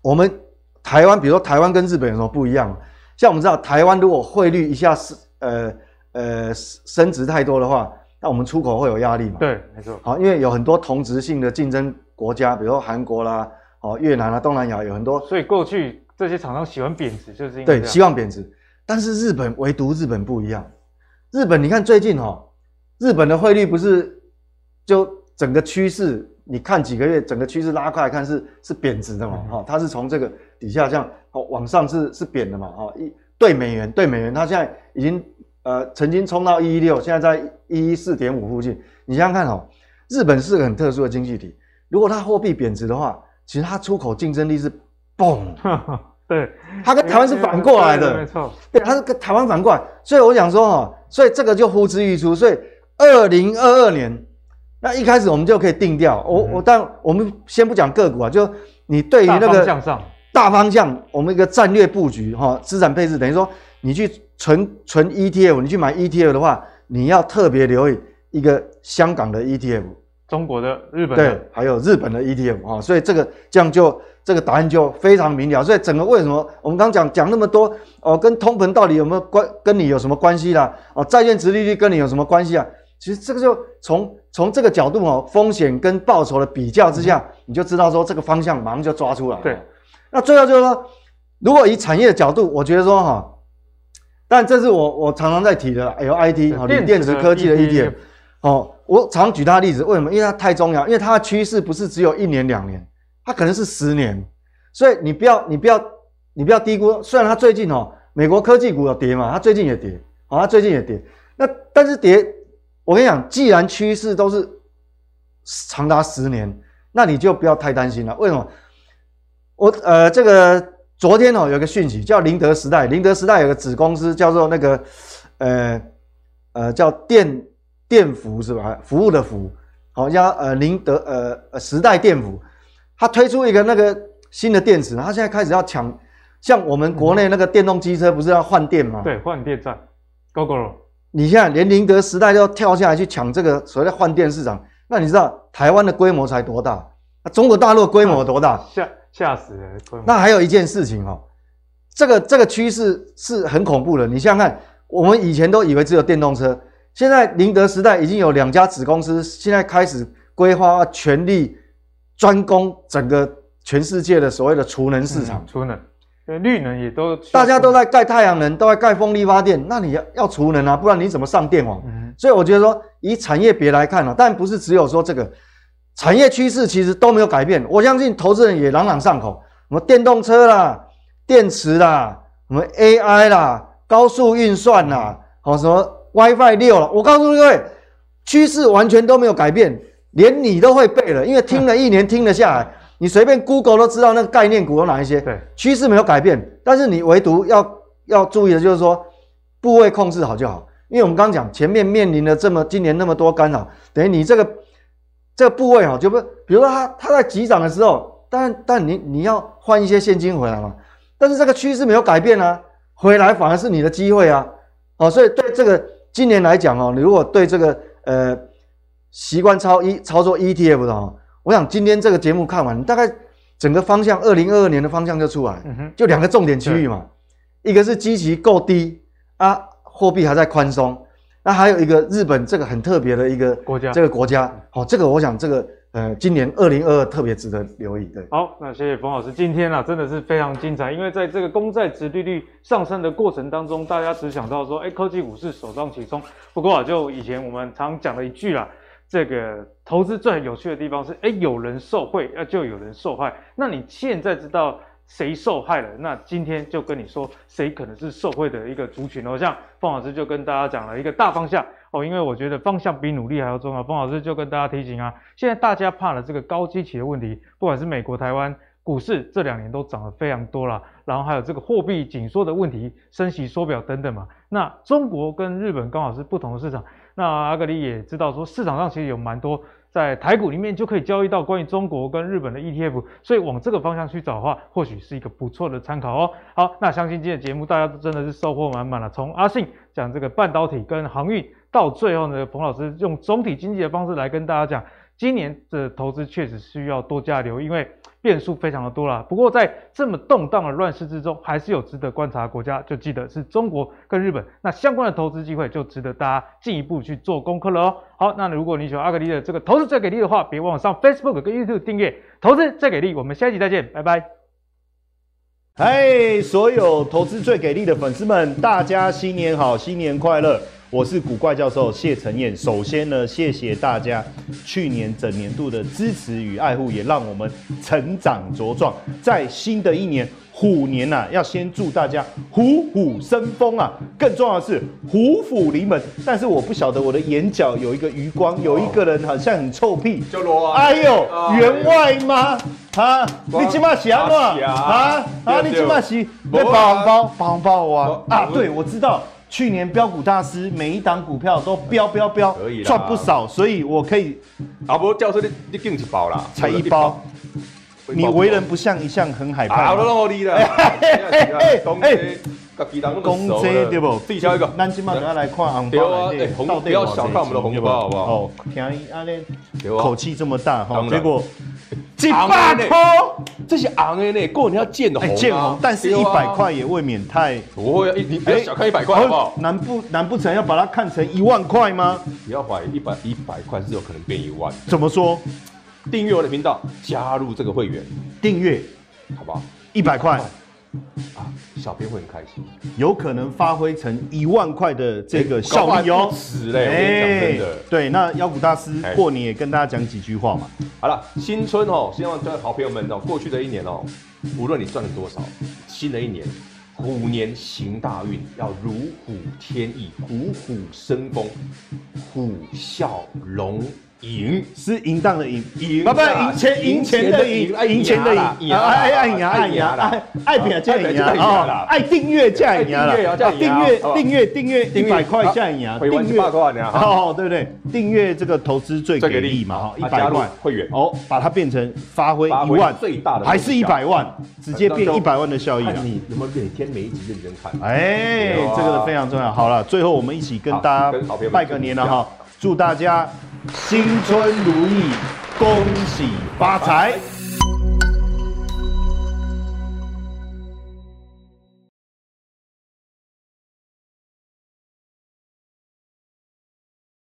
我们台湾，比如说台湾跟日本有什么不一样？像我们知道，台湾如果汇率一下是呃。呃，升值太多的话，那我们出口会有压力嘛？对，没错。好，因为有很多同质性的竞争国家，比如说韩国啦、哦越南啦、东南亚有很多，所以过去这些厂商喜欢贬值，就是因为对，希望贬值。但是日本唯独日本不一样，日本你看最近哈、哦，日本的汇率不是就整个趋势，你看几个月整个趋势拉开来看是是贬值的嘛？哈、嗯，它是从这个底下这样哦往上是是贬的嘛？哈，一对美元对美元，它现在已经。呃，曾经冲到一一六，现在在一一四点五附近。你想想看哦，日本是个很特殊的经济体，如果它货币贬值的话，其实它出口竞争力是嘣。对，它跟台湾是反过来的，没错。对，它是跟台湾反过来，所以我想说哈，所以这个就呼之欲出。所以二零二二年，那一开始我们就可以定调。我我但我们先不讲个股啊，就你对于那个大方向上，大方向，我们一个战略布局哈，资产配置等于说你去。纯纯 ETF，你去买 ETF 的话，你要特别留意一个香港的 ETF，中国的、日本的，对，还有日本的 ETF 啊，所以这个这样就这个答案就非常明了。所以整个为什么我们刚讲讲那么多哦，跟通膨到底有没有关，跟你有什么关系啦？哦，债券殖利率跟你有什么关系啊？其实这个就从从这个角度哦，风险跟报酬的比较之下，嗯、你就知道说这个方向马上就抓出来。对，那最后就是说，如果以产业的角度，我觉得说哈，但这是我我常常在提的 LIT 哈，锂电池科技的 ETF 哦，我常举它的例子，为什么？因为它太重要，因为它的趋势不是只有一年两年，它可能是十年，所以你不要你不要你不要低估。虽然它最近哦，美国科技股有跌嘛，它最近也跌，哦，它最近也跌。那但是跌，我跟你讲，既然趋势都是长达十年，那你就不要太担心了。为什么？我呃，这个昨天哦，有个讯息叫宁德时代，宁德时代有个子公司叫做那个呃呃叫电。电服是吧？服务的服，好像呃宁德呃呃时代电服，它推出一个那个新的电池，它现在开始要抢，像我们国内那个电动机车不是要换电吗？对，换电站，Gogoro，你现在连宁德时代都要跳下来去抢这个所谓的换电市场，那你知道台湾的规模才多大？中国大陆的规模有多大？吓吓死人！那还有一件事情哦，这个这个趋势是很恐怖的。你想想看，我们以前都以为只有电动车。现在宁德时代已经有两家子公司，现在开始规划全力专攻整个全世界的所谓的储能市场。储、嗯、能，绿能也都，大家都在盖太阳能，都在盖风力发电，那你要要储能啊，不然你怎么上电网？嗯、所以我觉得说，以产业别来看啊，但不是只有说这个产业趋势其实都没有改变。我相信投资人也朗朗上口，什么电动车啦、电池啦、什么 AI 啦、高速运算啦，好什么。WiFi 六了，我告诉各位，趋势完全都没有改变，连你都会背了，因为听了一年听了下来，你随便 Google 都知道那个概念股有哪一些。对，趋势没有改变，但是你唯独要要注意的就是说，部位控制好就好，因为我们刚刚讲前面面临了这么今年那么多干扰，等于你这个这个部位哈，就不，比如说它它在急涨的时候，但但你你要换一些现金回来嘛，但是这个趋势没有改变啊，回来反而是你的机会啊，哦，所以对这个。今年来讲哦，你如果对这个呃习惯操一操作 ETF 的哦，我想今天这个节目看完，大概整个方向，二零二二年的方向就出来，嗯，就两个重点区域嘛，一个是基期够低啊，货币还在宽松，那还有一个日本这个很特别的一个国家，这个国家，好，这个我想这个。呃，今年二零二二特别值得留意。对，好，那谢谢冯老师。今天啊，真的是非常精彩，因为在这个公债殖利率上升的过程当中，大家只想到说，哎，科技股是首当其冲。不过啊，就以前我们常讲的一句啦，这个投资最有趣的地方是，哎，有人受贿，那就有人受害。那你现在知道谁受害了？那今天就跟你说，谁可能是受惠的一个族群哦。像方老师就跟大家讲了一个大方向。哦，因为我觉得方向比努力还要重要。方老师就跟大家提醒啊，现在大家怕了这个高基期的问题，不管是美国、台湾股市这两年都涨得非常多了，然后还有这个货币紧缩的问题、升息缩表等等嘛。那中国跟日本刚好是不同的市场。那阿格力也知道说，市场上其实有蛮多在台股里面就可以交易到关于中国跟日本的 ETF，所以往这个方向去找的话，或许是一个不错的参考哦。好，那相信今天的节目大家都真的是收获满满了，从阿信讲这个半导体跟航运。到最后呢，彭老师用总体经济的方式来跟大家讲，今年的投资确实需要多加留意，因为变数非常的多啦。不过在这么动荡的乱世之中，还是有值得观察的国家，就记得是中国跟日本。那相关的投资机会就值得大家进一步去做功课了哦。好，那如果你喜欢阿格力的这个投资最给力的话，别忘了上 Facebook 跟 YouTube 订阅投资最给力。我们下一集再见，拜拜。嗨，所有投资最给力的粉丝们，大家新年好，新年快乐！我是古怪教授谢承彦。首先呢，谢谢大家去年整年度的支持与爱护，也让我们成长茁壮。在新的一年虎年呐、啊，要先祝大家虎虎生风啊！更重要的是虎虎临门。但是我不晓得我的眼角有一个余光，有一个人好像很臭屁。叫罗啊！哎呦，员外吗？啊，你今嘛是安怎？啊啊，你今嘛是在包红包？包红包啊！啊，对，我知道。去年标股大师每一档股票都标标标，赚不少，所以我可以。啊不，教授你你给一包啦，才一包。你为人不像一向很害怕。哎哎哎公熟了这对不？自己挑一个。咱今嘛就要来看红对包不要小看我们的红包，好不好？哦，听伊安尼对啊口气这么大哈，结果一红百块，这些昂的呢，过年要见红见红，但是一百块也未免太。不会啊，你不要小看一百块，好不好？难不难不成要把它看成一万块吗？不要怀疑，一百一百块是有可能变一万。怎么说？订阅我的频道，加入这个会员，订阅好不好？一百块，啊，小编会很开心，有可能发挥成一万块的这个效力哦。是嘞，我跟你讲真的。对，那妖股大师哎过年也跟大家讲几句话嘛。好了，新春哦，希望各位好朋友们哦，过去的一年哦，无论你赚了多少，新的一年虎年行大运，要如虎添翼，虎虎生风，虎啸龙吟。是淫荡的淫，赢不不，赢钱赢钱的赢，赢赢钱的赢，赢爱爱赢爱赢爱爱拼才赢哦，爱订阅才赢啦，订阅订阅订阅一百块才赢，会员一百块呢，哦，对不对？订阅这个投资最给力嘛，哈，一百万会员哦，把它变成发挥一万，最大的还是一百万，直接变一百万的效益了。你有没有每天每一集认真看？哎，这个非常重要。好了，最后我们一起跟大家拜个年了哈，祝大家新春如意，恭喜发财。